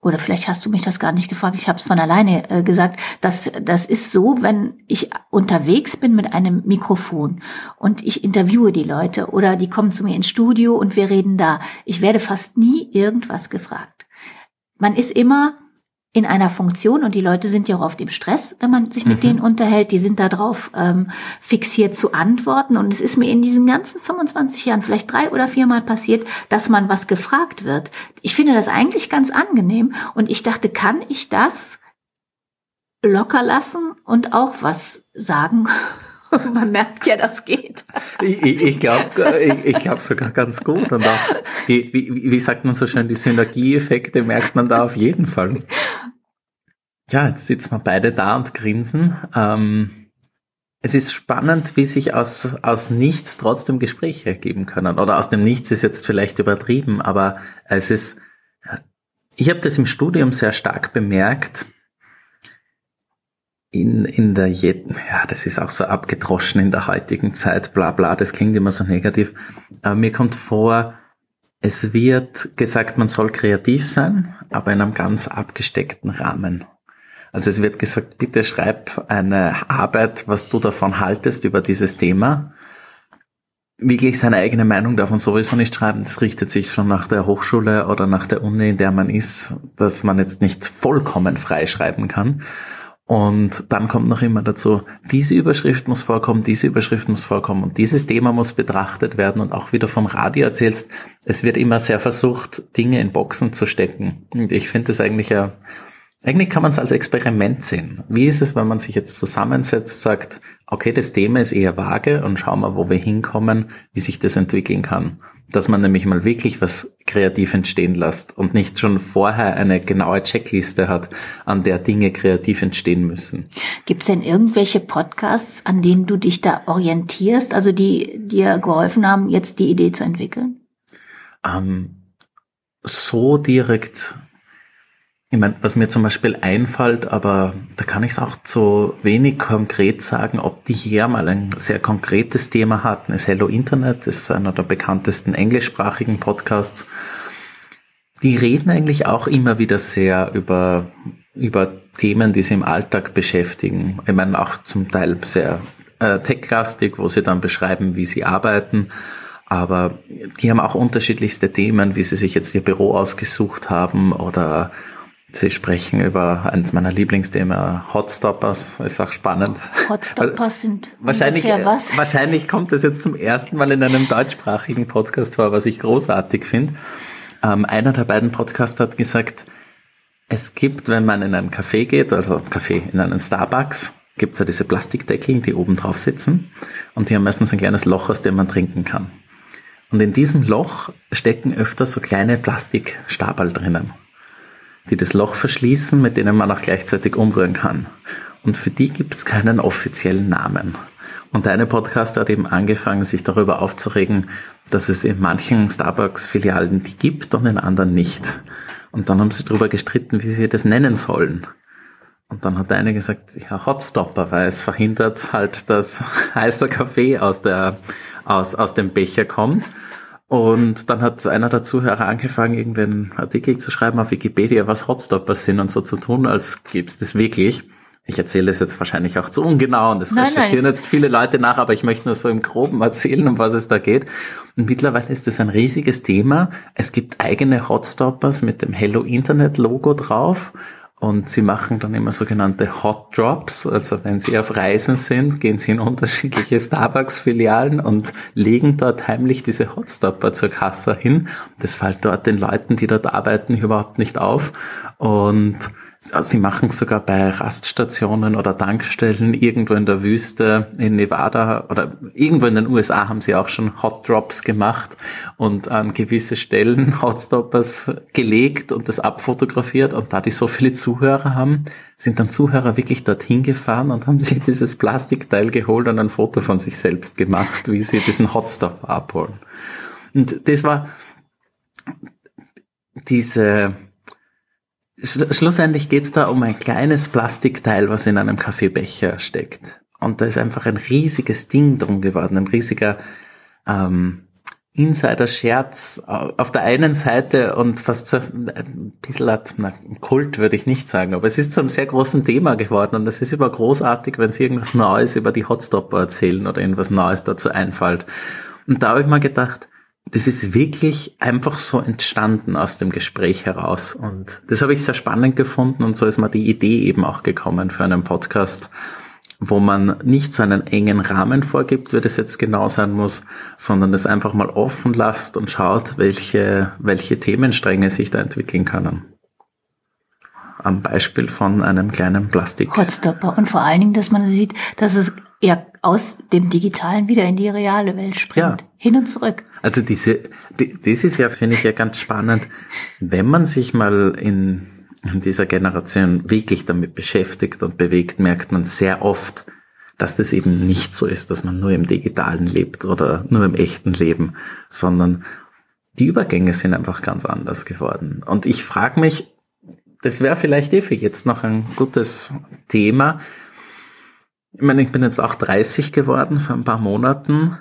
oder vielleicht hast du mich das gar nicht gefragt, ich habe es von alleine äh, gesagt, dass das ist so, wenn ich unterwegs bin mit einem Mikrofon und ich interviewe die Leute oder die kommen zu mir ins Studio und wir reden da. Ich werde fast nie irgendwas gefragt. Man ist immer in einer Funktion und die Leute sind ja auch oft im Stress, wenn man sich mit mhm. denen unterhält. Die sind darauf ähm, fixiert zu antworten. Und es ist mir in diesen ganzen 25 Jahren vielleicht drei oder viermal passiert, dass man was gefragt wird. Ich finde das eigentlich ganz angenehm und ich dachte, kann ich das locker lassen und auch was sagen? Man merkt ja, das geht. Ich, ich, ich glaube ich, ich glaub sogar ganz gut. Und auch die, wie, wie sagt man so schön, die Synergieeffekte merkt man da auf jeden Fall. Ja, jetzt sitzen wir beide da und grinsen. Ähm, es ist spannend, wie sich aus, aus nichts trotzdem Gespräche ergeben können. Oder aus dem Nichts ist jetzt vielleicht übertrieben, aber es ist, ich habe das im Studium sehr stark bemerkt, in, in der, ja, das ist auch so abgedroschen in der heutigen Zeit, bla bla, das klingt immer so negativ. Aber mir kommt vor, es wird gesagt, man soll kreativ sein, aber in einem ganz abgesteckten Rahmen. Also es wird gesagt, bitte schreib eine Arbeit, was du davon haltest über dieses Thema. Wirklich seine eigene Meinung darf man sowieso nicht schreiben. Das richtet sich schon nach der Hochschule oder nach der Uni, in der man ist, dass man jetzt nicht vollkommen frei schreiben kann. Und dann kommt noch immer dazu, diese Überschrift muss vorkommen, diese Überschrift muss vorkommen und dieses Thema muss betrachtet werden und auch wieder vom Radio erzählst, es wird immer sehr versucht, Dinge in Boxen zu stecken. Und ich finde das eigentlich ja, eigentlich kann man es als Experiment sehen. Wie ist es, wenn man sich jetzt zusammensetzt, sagt, okay, das Thema ist eher vage und schauen wir, wo wir hinkommen, wie sich das entwickeln kann dass man nämlich mal wirklich was kreativ entstehen lässt und nicht schon vorher eine genaue Checkliste hat, an der Dinge kreativ entstehen müssen. Gibt es denn irgendwelche Podcasts, an denen du dich da orientierst, also die dir geholfen haben, jetzt die Idee zu entwickeln? Ähm, so direkt ich meine, was mir zum Beispiel einfällt, aber da kann ich es auch zu wenig konkret sagen, ob die hier mal ein sehr konkretes Thema hatten, ist Hello Internet, ist einer der bekanntesten englischsprachigen Podcasts. Die reden eigentlich auch immer wieder sehr über, über Themen, die sie im Alltag beschäftigen. Ich meine, auch zum Teil sehr äh, techlastig, wo sie dann beschreiben, wie sie arbeiten. Aber die haben auch unterschiedlichste Themen, wie sie sich jetzt ihr Büro ausgesucht haben oder Sie sprechen über eines meiner Lieblingsthemen, Hotstoppers, ist auch spannend. Hotstoppers sind wahrscheinlich, was? Wahrscheinlich kommt das jetzt zum ersten Mal in einem deutschsprachigen Podcast vor, was ich großartig finde. Ähm, einer der beiden Podcaster hat gesagt, es gibt, wenn man in einen Café geht, also Café in einen Starbucks, gibt es ja diese Plastikdeckel, die oben drauf sitzen und die haben meistens ein kleines Loch, aus dem man trinken kann. Und in diesem Loch stecken öfter so kleine Plastikstabal drinnen die das Loch verschließen, mit denen man auch gleichzeitig umrühren kann. Und für die gibt es keinen offiziellen Namen. Und der eine Podcaster hat eben angefangen, sich darüber aufzuregen, dass es in manchen Starbucks-Filialen die gibt und in anderen nicht. Und dann haben sie darüber gestritten, wie sie das nennen sollen. Und dann hat eine gesagt, ja, Hotstopper, weil es verhindert halt, dass heißer Kaffee aus der, aus, aus dem Becher kommt. Und dann hat einer der Zuhörer angefangen, irgendeinen Artikel zu schreiben auf Wikipedia, was Hotstoppers sind und so zu tun, als gibt's das wirklich. Ich erzähle es jetzt wahrscheinlich auch zu ungenau und das nein, recherchieren nein, jetzt viele Leute nach, aber ich möchte nur so im Groben erzählen, um was es da geht. Und mittlerweile ist das ein riesiges Thema. Es gibt eigene Hotstoppers mit dem Hello Internet Logo drauf. Und sie machen dann immer sogenannte Hot Drops. Also wenn sie auf Reisen sind, gehen sie in unterschiedliche Starbucks-Filialen und legen dort heimlich diese Hotstopper zur Kasse hin. Das fällt dort den Leuten, die dort arbeiten, überhaupt nicht auf. Und Sie machen sogar bei Raststationen oder Tankstellen irgendwo in der Wüste in Nevada oder irgendwo in den USA haben sie auch schon Hot Drops gemacht und an gewisse Stellen Hotstoppers gelegt und das abfotografiert und da die so viele Zuhörer haben, sind dann Zuhörer wirklich dorthin gefahren und haben sich dieses Plastikteil geholt und ein Foto von sich selbst gemacht, wie sie diesen Hotstopper abholen. Und das war diese Schlussendlich geht's da um ein kleines Plastikteil, was in einem Kaffeebecher steckt. Und da ist einfach ein riesiges Ding drum geworden, ein riesiger ähm, Insider-Scherz auf der einen Seite und fast so ein bisschen hat, na, Kult würde ich nicht sagen, aber es ist zu einem sehr großen Thema geworden und es ist immer großartig, wenn sie irgendwas Neues über die Hotstopper erzählen oder irgendwas Neues dazu einfällt. Und da habe ich mal gedacht, das ist wirklich einfach so entstanden aus dem Gespräch heraus. Und das habe ich sehr spannend gefunden und so ist mir die Idee eben auch gekommen für einen Podcast, wo man nicht so einen engen Rahmen vorgibt, wie das jetzt genau sein muss, sondern es einfach mal offen lasst und schaut, welche, welche Themenstränge sich da entwickeln können. Am Beispiel von einem kleinen Plastik. Hotstopper. Und vor allen Dingen, dass man sieht, dass es ja aus dem Digitalen wieder in die reale Welt springt. Ja. Hin und zurück. Also diese, das ist ja, finde ich ja ganz spannend, wenn man sich mal in, in dieser Generation wirklich damit beschäftigt und bewegt, merkt man sehr oft, dass das eben nicht so ist, dass man nur im Digitalen lebt oder nur im echten Leben, sondern die Übergänge sind einfach ganz anders geworden. Und ich frage mich, das wäre vielleicht eh für jetzt noch ein gutes Thema, ich meine, ich bin jetzt auch 30 geworden vor ein paar Monaten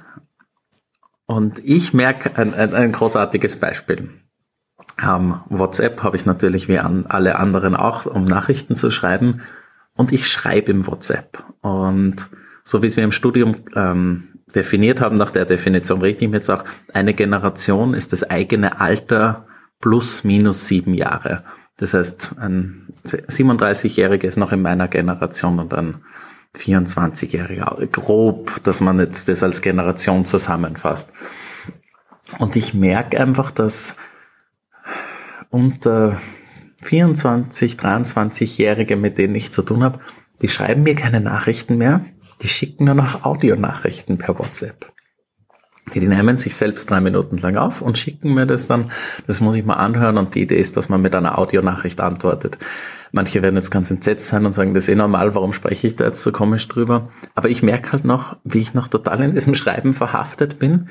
und ich merke ein, ein, ein großartiges Beispiel. Ähm, WhatsApp habe ich natürlich wie an alle anderen auch, um Nachrichten zu schreiben. Und ich schreibe im WhatsApp. Und so wie es wir im Studium ähm, definiert haben, nach der Definition richte ich mir jetzt auch, eine Generation ist das eigene Alter plus minus sieben Jahre. Das heißt, ein 37-Jähriger ist noch in meiner Generation und ein 24-Jährige, grob, dass man jetzt das als Generation zusammenfasst. Und ich merke einfach, dass unter 24, 23-Jährige, mit denen ich zu tun habe, die schreiben mir keine Nachrichten mehr, die schicken nur noch Audionachrichten per WhatsApp. Die, die nehmen sich selbst drei Minuten lang auf und schicken mir das dann. Das muss ich mal anhören und die Idee ist, dass man mit einer Audionachricht antwortet. Manche werden jetzt ganz entsetzt sein und sagen, das ist eh normal, warum spreche ich da jetzt so komisch drüber? Aber ich merke halt noch, wie ich noch total in diesem Schreiben verhaftet bin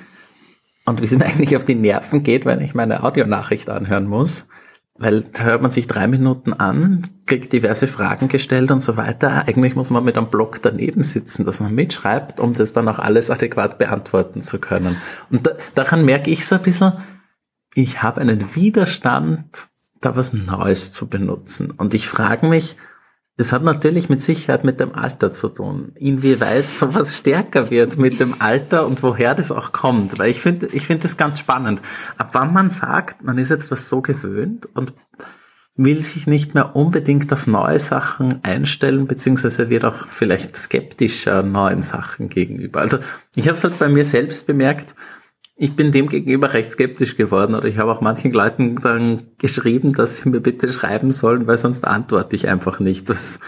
und wie es mir eigentlich auf die Nerven geht, wenn ich meine Audionachricht anhören muss. Weil da hört man sich drei Minuten an, kriegt diverse Fragen gestellt und so weiter. Eigentlich muss man mit einem Block daneben sitzen, dass man mitschreibt, um das dann auch alles adäquat beantworten zu können. Und da, daran merke ich so ein bisschen, ich habe einen Widerstand da was Neues zu benutzen. Und ich frage mich, Das hat natürlich mit Sicherheit mit dem Alter zu tun. Inwieweit sowas stärker wird mit dem Alter und woher das auch kommt. Weil ich finde, ich finde das ganz spannend. Ab wann man sagt, man ist jetzt was so gewöhnt und will sich nicht mehr unbedingt auf neue Sachen einstellen, beziehungsweise wird auch vielleicht skeptischer neuen Sachen gegenüber. Also ich habe es halt bei mir selbst bemerkt, ich bin dem gegenüber recht skeptisch geworden oder ich habe auch manchen Leuten dann geschrieben, dass sie mir bitte schreiben sollen, weil sonst antworte ich einfach nicht. Was,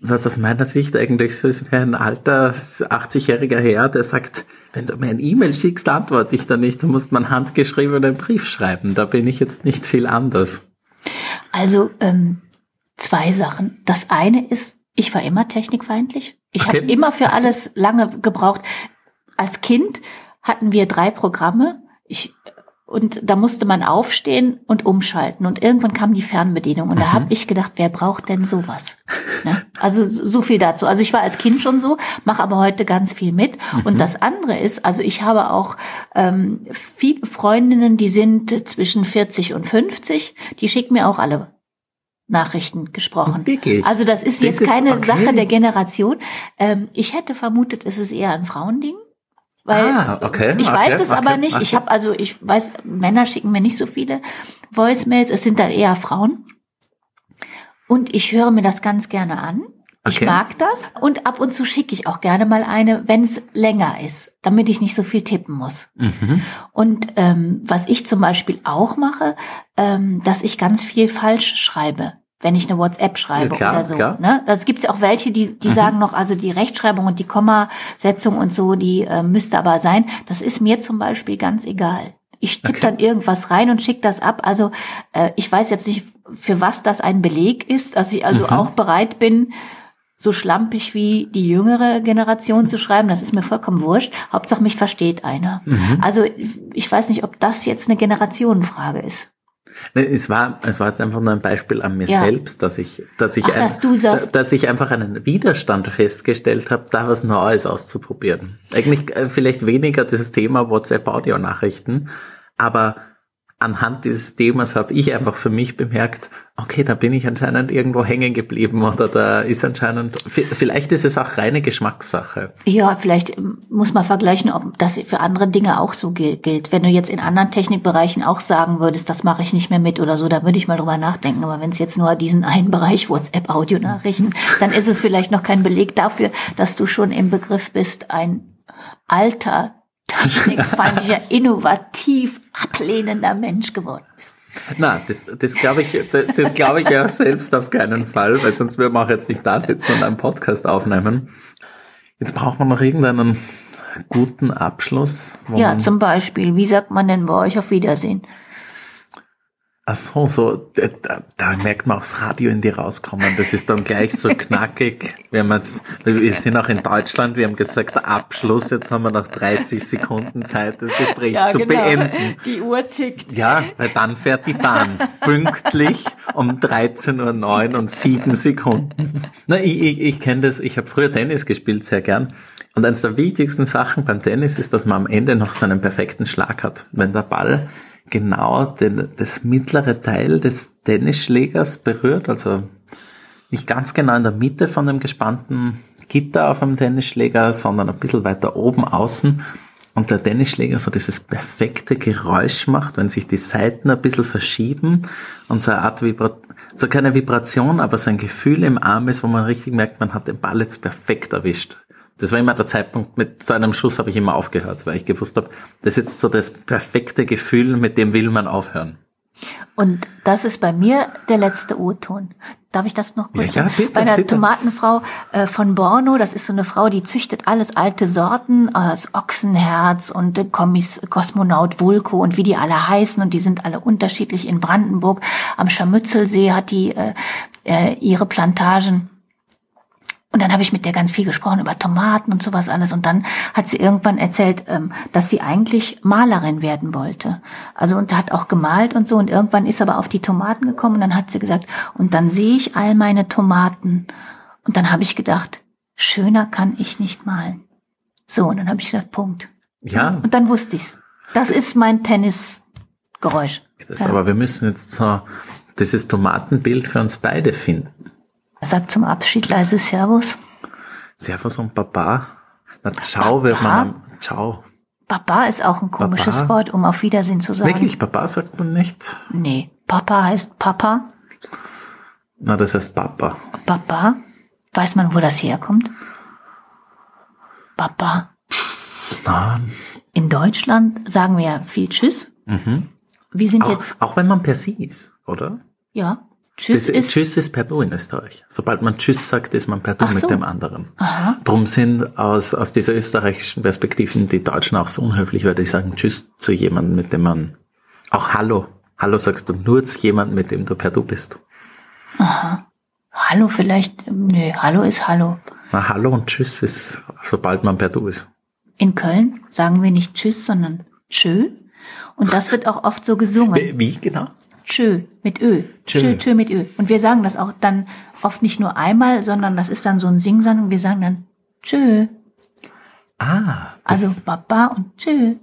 was aus meiner Sicht eigentlich so ist wie ein alter 80-jähriger Herr, der sagt, wenn du mir ein E-Mail schickst, antworte ich da nicht. Du musst mal handgeschriebenen Brief schreiben. Da bin ich jetzt nicht viel anders. Also ähm, zwei Sachen. Das eine ist, ich war immer technikfeindlich. Ich okay. habe immer für alles lange gebraucht. Als Kind hatten wir drei Programme. Ich, und da musste man aufstehen und umschalten. Und irgendwann kam die Fernbedienung. Und mhm. da habe ich gedacht, wer braucht denn sowas? Ne? Also so viel dazu. Also ich war als Kind schon so, mache aber heute ganz viel mit. Mhm. Und das andere ist, also ich habe auch ähm, viele Freundinnen, die sind zwischen 40 und 50, die schicken mir auch alle Nachrichten gesprochen. Wirklich? Also das ist jetzt das keine okay. Sache der Generation. Ähm, ich hätte vermutet, es ist eher ein Frauending. Weil ah, okay, ich okay, weiß es okay, aber nicht. Ich habe also, ich weiß, Männer schicken mir nicht so viele Voicemails, es sind dann eher Frauen. Und ich höre mir das ganz gerne an. Ich mag das. Und ab und zu schicke ich auch gerne mal eine, wenn es länger ist, damit ich nicht so viel tippen muss. Mhm. Und ähm, was ich zum Beispiel auch mache, ähm, dass ich ganz viel falsch schreibe wenn ich eine WhatsApp schreibe ja, klar, oder so. Klar. Ne? Das gibt's ja auch welche, die, die mhm. sagen noch, also die Rechtschreibung und die Kommasetzung und so, die äh, müsste aber sein. Das ist mir zum Beispiel ganz egal. Ich tippe okay. dann irgendwas rein und schicke das ab. Also äh, ich weiß jetzt nicht, für was das ein Beleg ist, dass ich also mhm. auch bereit bin, so schlampig wie die jüngere Generation zu schreiben, das ist mir vollkommen wurscht. Hauptsache mich versteht einer. Mhm. Also ich weiß nicht, ob das jetzt eine Generationenfrage ist. Es war, es war jetzt einfach nur ein Beispiel an mir ja. selbst, dass ich, dass ich, Ach, ein, dass, dass, dass ich einfach einen Widerstand festgestellt habe, da was Neues auszuprobieren. Eigentlich äh, vielleicht weniger das Thema WhatsApp-Audio-Nachrichten, aber anhand dieses Themas habe ich einfach für mich bemerkt, okay, da bin ich anscheinend irgendwo hängen geblieben oder da ist anscheinend, vielleicht ist es auch reine Geschmackssache. Ja, vielleicht ähm, muss man vergleichen, ob das für andere Dinge auch so gilt. Wenn du jetzt in anderen Technikbereichen auch sagen würdest, das mache ich nicht mehr mit oder so, da würde ich mal drüber nachdenken. Aber wenn es jetzt nur diesen einen Bereich WhatsApp-Audio-Nachrichten, dann ist es vielleicht noch kein Beleg dafür, dass du schon im Begriff bist, ein alter technikfeindlicher, innovativ ablehnender Mensch geworden bist. Na, das, das glaube ich, das, das glaube ich ja selbst auf keinen Fall, weil sonst würden wir auch jetzt nicht da sitzen und einen Podcast aufnehmen. Jetzt braucht man noch irgendeinen guten Abschluss. ja, zum Beispiel, wie sagt man denn bei euch auf Wiedersehen? Ach so, so, da, da merkt man auch das Radio in dir rauskommen. Das ist dann gleich so knackig. Wir, haben jetzt, wir sind auch in Deutschland, wir haben gesagt, Abschluss, jetzt haben wir noch 30 Sekunden Zeit, das Gespräch ja, zu genau. beenden. Die Uhr tickt. Ja, weil dann fährt die Bahn pünktlich um 13.09 Uhr und 7 Sekunden. Na, ich, ich, ich kenne das, ich habe früher Tennis gespielt, sehr gern. Und eines der wichtigsten Sachen beim Tennis ist, dass man am Ende noch so einen perfekten Schlag hat. Wenn der Ball genau den, das mittlere Teil des Tennisschlägers berührt, also nicht ganz genau in der Mitte von dem gespannten Gitter auf dem Tennisschläger, sondern ein bisschen weiter oben außen und der Tennisschläger so dieses perfekte Geräusch macht, wenn sich die Seiten ein bisschen verschieben und so eine Art Vibration, so keine Vibration, aber so ein Gefühl im Arm ist, wo man richtig merkt, man hat den Ball jetzt perfekt erwischt. Das war immer der Zeitpunkt, mit so einem Schuss habe ich immer aufgehört, weil ich gewusst habe, das ist jetzt so das perfekte Gefühl, mit dem will man aufhören. Und das ist bei mir der letzte O-Ton. Darf ich das noch kurz ja, ja, bitte, Bei einer bitte. Tomatenfrau äh, von Borno, das ist so eine Frau, die züchtet alles alte Sorten, aus Ochsenherz und äh, Kommis, Kosmonaut Vulko und wie die alle heißen und die sind alle unterschiedlich in Brandenburg. Am Scharmützelsee hat die äh, äh, ihre Plantagen und dann habe ich mit der ganz viel gesprochen über Tomaten und sowas alles. Und dann hat sie irgendwann erzählt, ähm, dass sie eigentlich Malerin werden wollte. Also und hat auch gemalt und so. Und irgendwann ist aber auf die Tomaten gekommen und dann hat sie gesagt, und dann sehe ich all meine Tomaten. Und dann habe ich gedacht, schöner kann ich nicht malen. So, und dann habe ich gedacht, Punkt. Ja. Und dann wusste ich's. Das ist mein Tennisgeräusch. Das, ja. Aber wir müssen jetzt so dieses Tomatenbild für uns beide finden. Sag zum Abschied leise Servus. Servus und Baba. Na, ciao wird man, ciao. Baba ist auch ein komisches Baba? Wort, um auf Wiedersehen zu sagen. Wirklich, Baba sagt man nicht. Nee, Papa heißt Papa. Na, das heißt Papa. Baba. Weiß man, wo das herkommt? Baba. Na, In Deutschland sagen wir ja viel Tschüss. Wir sind auch, jetzt, auch wenn man per Sie ist, oder? ja, Tschüss Das, ist, Tschüss ist per Du in Österreich. Sobald man Tschüss sagt, ist man per Du so. mit dem anderen. Aha. Drum sind aus, aus dieser österreichischen Perspektive die Deutschen auch so unhöflich, weil die sagen Tschüss zu jemandem, mit dem man, auch Hallo. Hallo sagst du nur zu jemandem, mit dem du per Du bist. Hallo vielleicht, nö, Hallo ist Hallo. Na, Hallo und Tschüss ist, sobald man per Du ist. In Köln sagen wir nicht Tschüss, sondern Tschö. Und das wird auch oft so gesungen. Wie, wie genau? Tschö mit Ö. Tschö. Tschö, tschö mit Ö. Und wir sagen das auch dann oft nicht nur einmal, sondern das ist dann so ein Singsang und wir sagen dann Tschö. Ah, Also Baba und Tschö.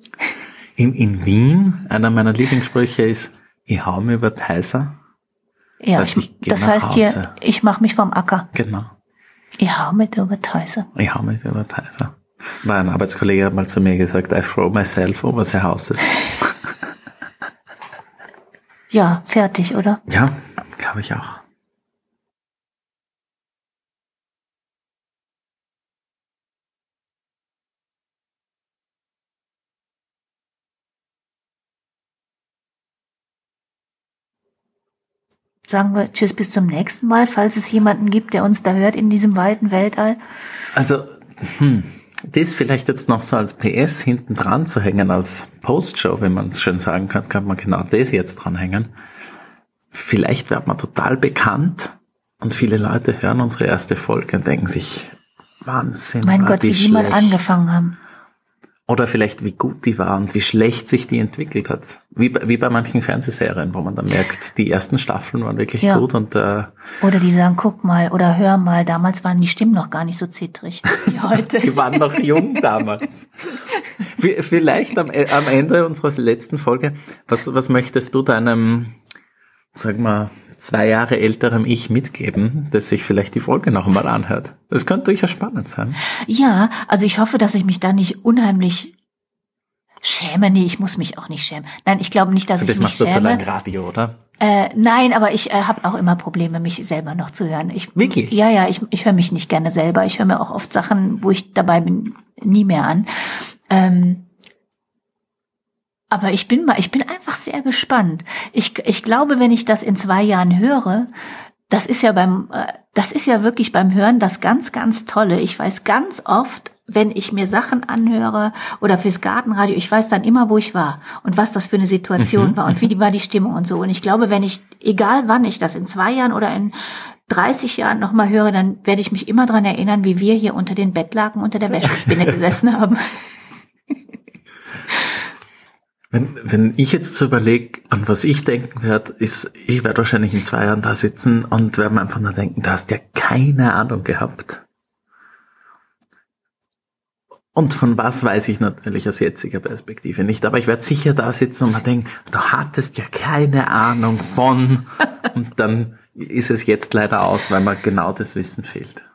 in, in Wien, einer meiner Lieblingssprüche ist, ich hau mir über Heiser. Ja, Das heißt, ich, ich das heißt hier, ich mach mich vom Acker. Genau. Ich hau mit über Teise. Ich hau mich über Heiser. Mein Arbeitskollege hat mal zu mir gesagt, I throw myself over the houses. Ja, fertig, oder? Ja, glaube ich auch. Sagen wir Tschüss bis zum nächsten Mal, falls es jemanden gibt, der uns da hört in diesem weiten Weltall. Also, hm, das vielleicht jetzt noch so als PS hinten dran zu hängen, als Postshow, wenn man es schön sagen kann, kann man genau das jetzt dranhängen. Vielleicht wird man total bekannt und viele Leute hören unsere erste Folge und denken sich, Wahnsinn, Mein Gott, wie die mal angefangen haben. Oder vielleicht wie gut die war und wie schlecht sich die entwickelt hat. Wie bei, wie bei manchen Fernsehserien, wo man dann merkt, die ersten Staffeln waren wirklich Ja. gut und äh, Oder die sagen, guck mal oder hör mal, damals waren die Stimmen noch gar nicht so zittrig wie heute. Die waren noch jung damals. Vi- Vielleicht am, E- am Ende unserer letzten Folge, was, was möchtest du deinem, sag mal, zwei Jahre älterem Ich mitgeben, dass sich vielleicht die Folge noch einmal anhört? Das könnte durchaus spannend sein. Ja, also ich hoffe, dass ich mich da nicht unheimlich schäme. Nee, ich muss mich auch nicht schämen. Nein, ich glaube nicht, dass Das ich mich machst du zu schäme. lang Radio, oder? Äh, nein, aber ich äh, habe auch immer Probleme, mich selber noch zu hören. Ich, Wirklich? Ja, ja, ich, ich höre mich nicht gerne selber. Ich höre mir auch oft Sachen, wo ich dabei bin, nie mehr an. Ähm, aber ich bin mal, ich bin einfach sehr gespannt. Ich, ich glaube, wenn ich das in zwei Jahren höre, das ist ja beim, äh, das ist ja wirklich beim Hören das ganz, ganz Tolle. Ich weiß ganz oft, wenn ich mir Sachen anhöre oder fürs Gartenradio, ich weiß dann immer, wo ich war und was das für eine Situation war und wie die war die Stimmung und so. Und ich glaube, wenn ich, egal wann ich das in zwei Jahren oder in 30 Jahren nochmal höre, dann werde ich mich immer dran erinnern, wie wir hier unter den Bettlaken unter der Wäschespinne gesessen haben. Wenn, wenn ich jetzt so überlege, an was ich denken werde, ist, ich werde wahrscheinlich in zwei Jahren da sitzen und werde mir einfach nur denken, du hast ja keine Ahnung gehabt. Und von was weiß ich natürlich aus jetziger Perspektive nicht, aber ich werde sicher da sitzen und mir denken, du hattest ja keine Ahnung von. Und dann ist es jetzt leider aus, weil mir genau das Wissen fehlt.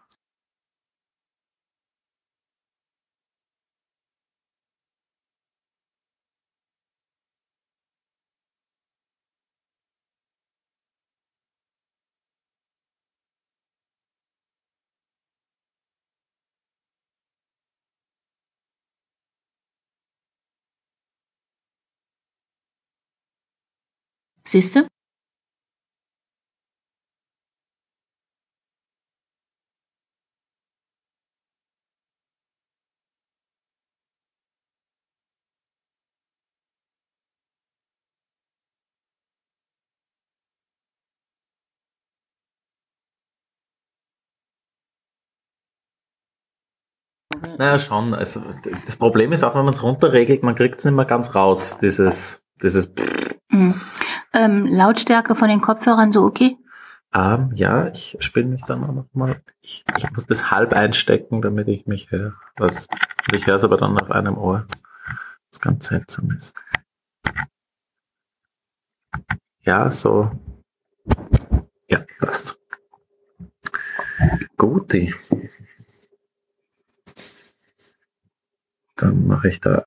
Siehst du? Naja, schon. Also, das Problem ist auch, wenn man es runterregelt, man kriegt es nicht mehr ganz raus, dieses, dieses Mhm. Ähm, Lautstärke von den Kopfhörern so okay? Ähm, ja, ich spiele mich dann auch noch mal. Ich, ich muss das halb einstecken, damit ich mich höre. Was, ich höre es aber dann auf einem Ohr. Was ganz seltsam ist. Ja, so. Ja, passt. Guti. Dann mache ich da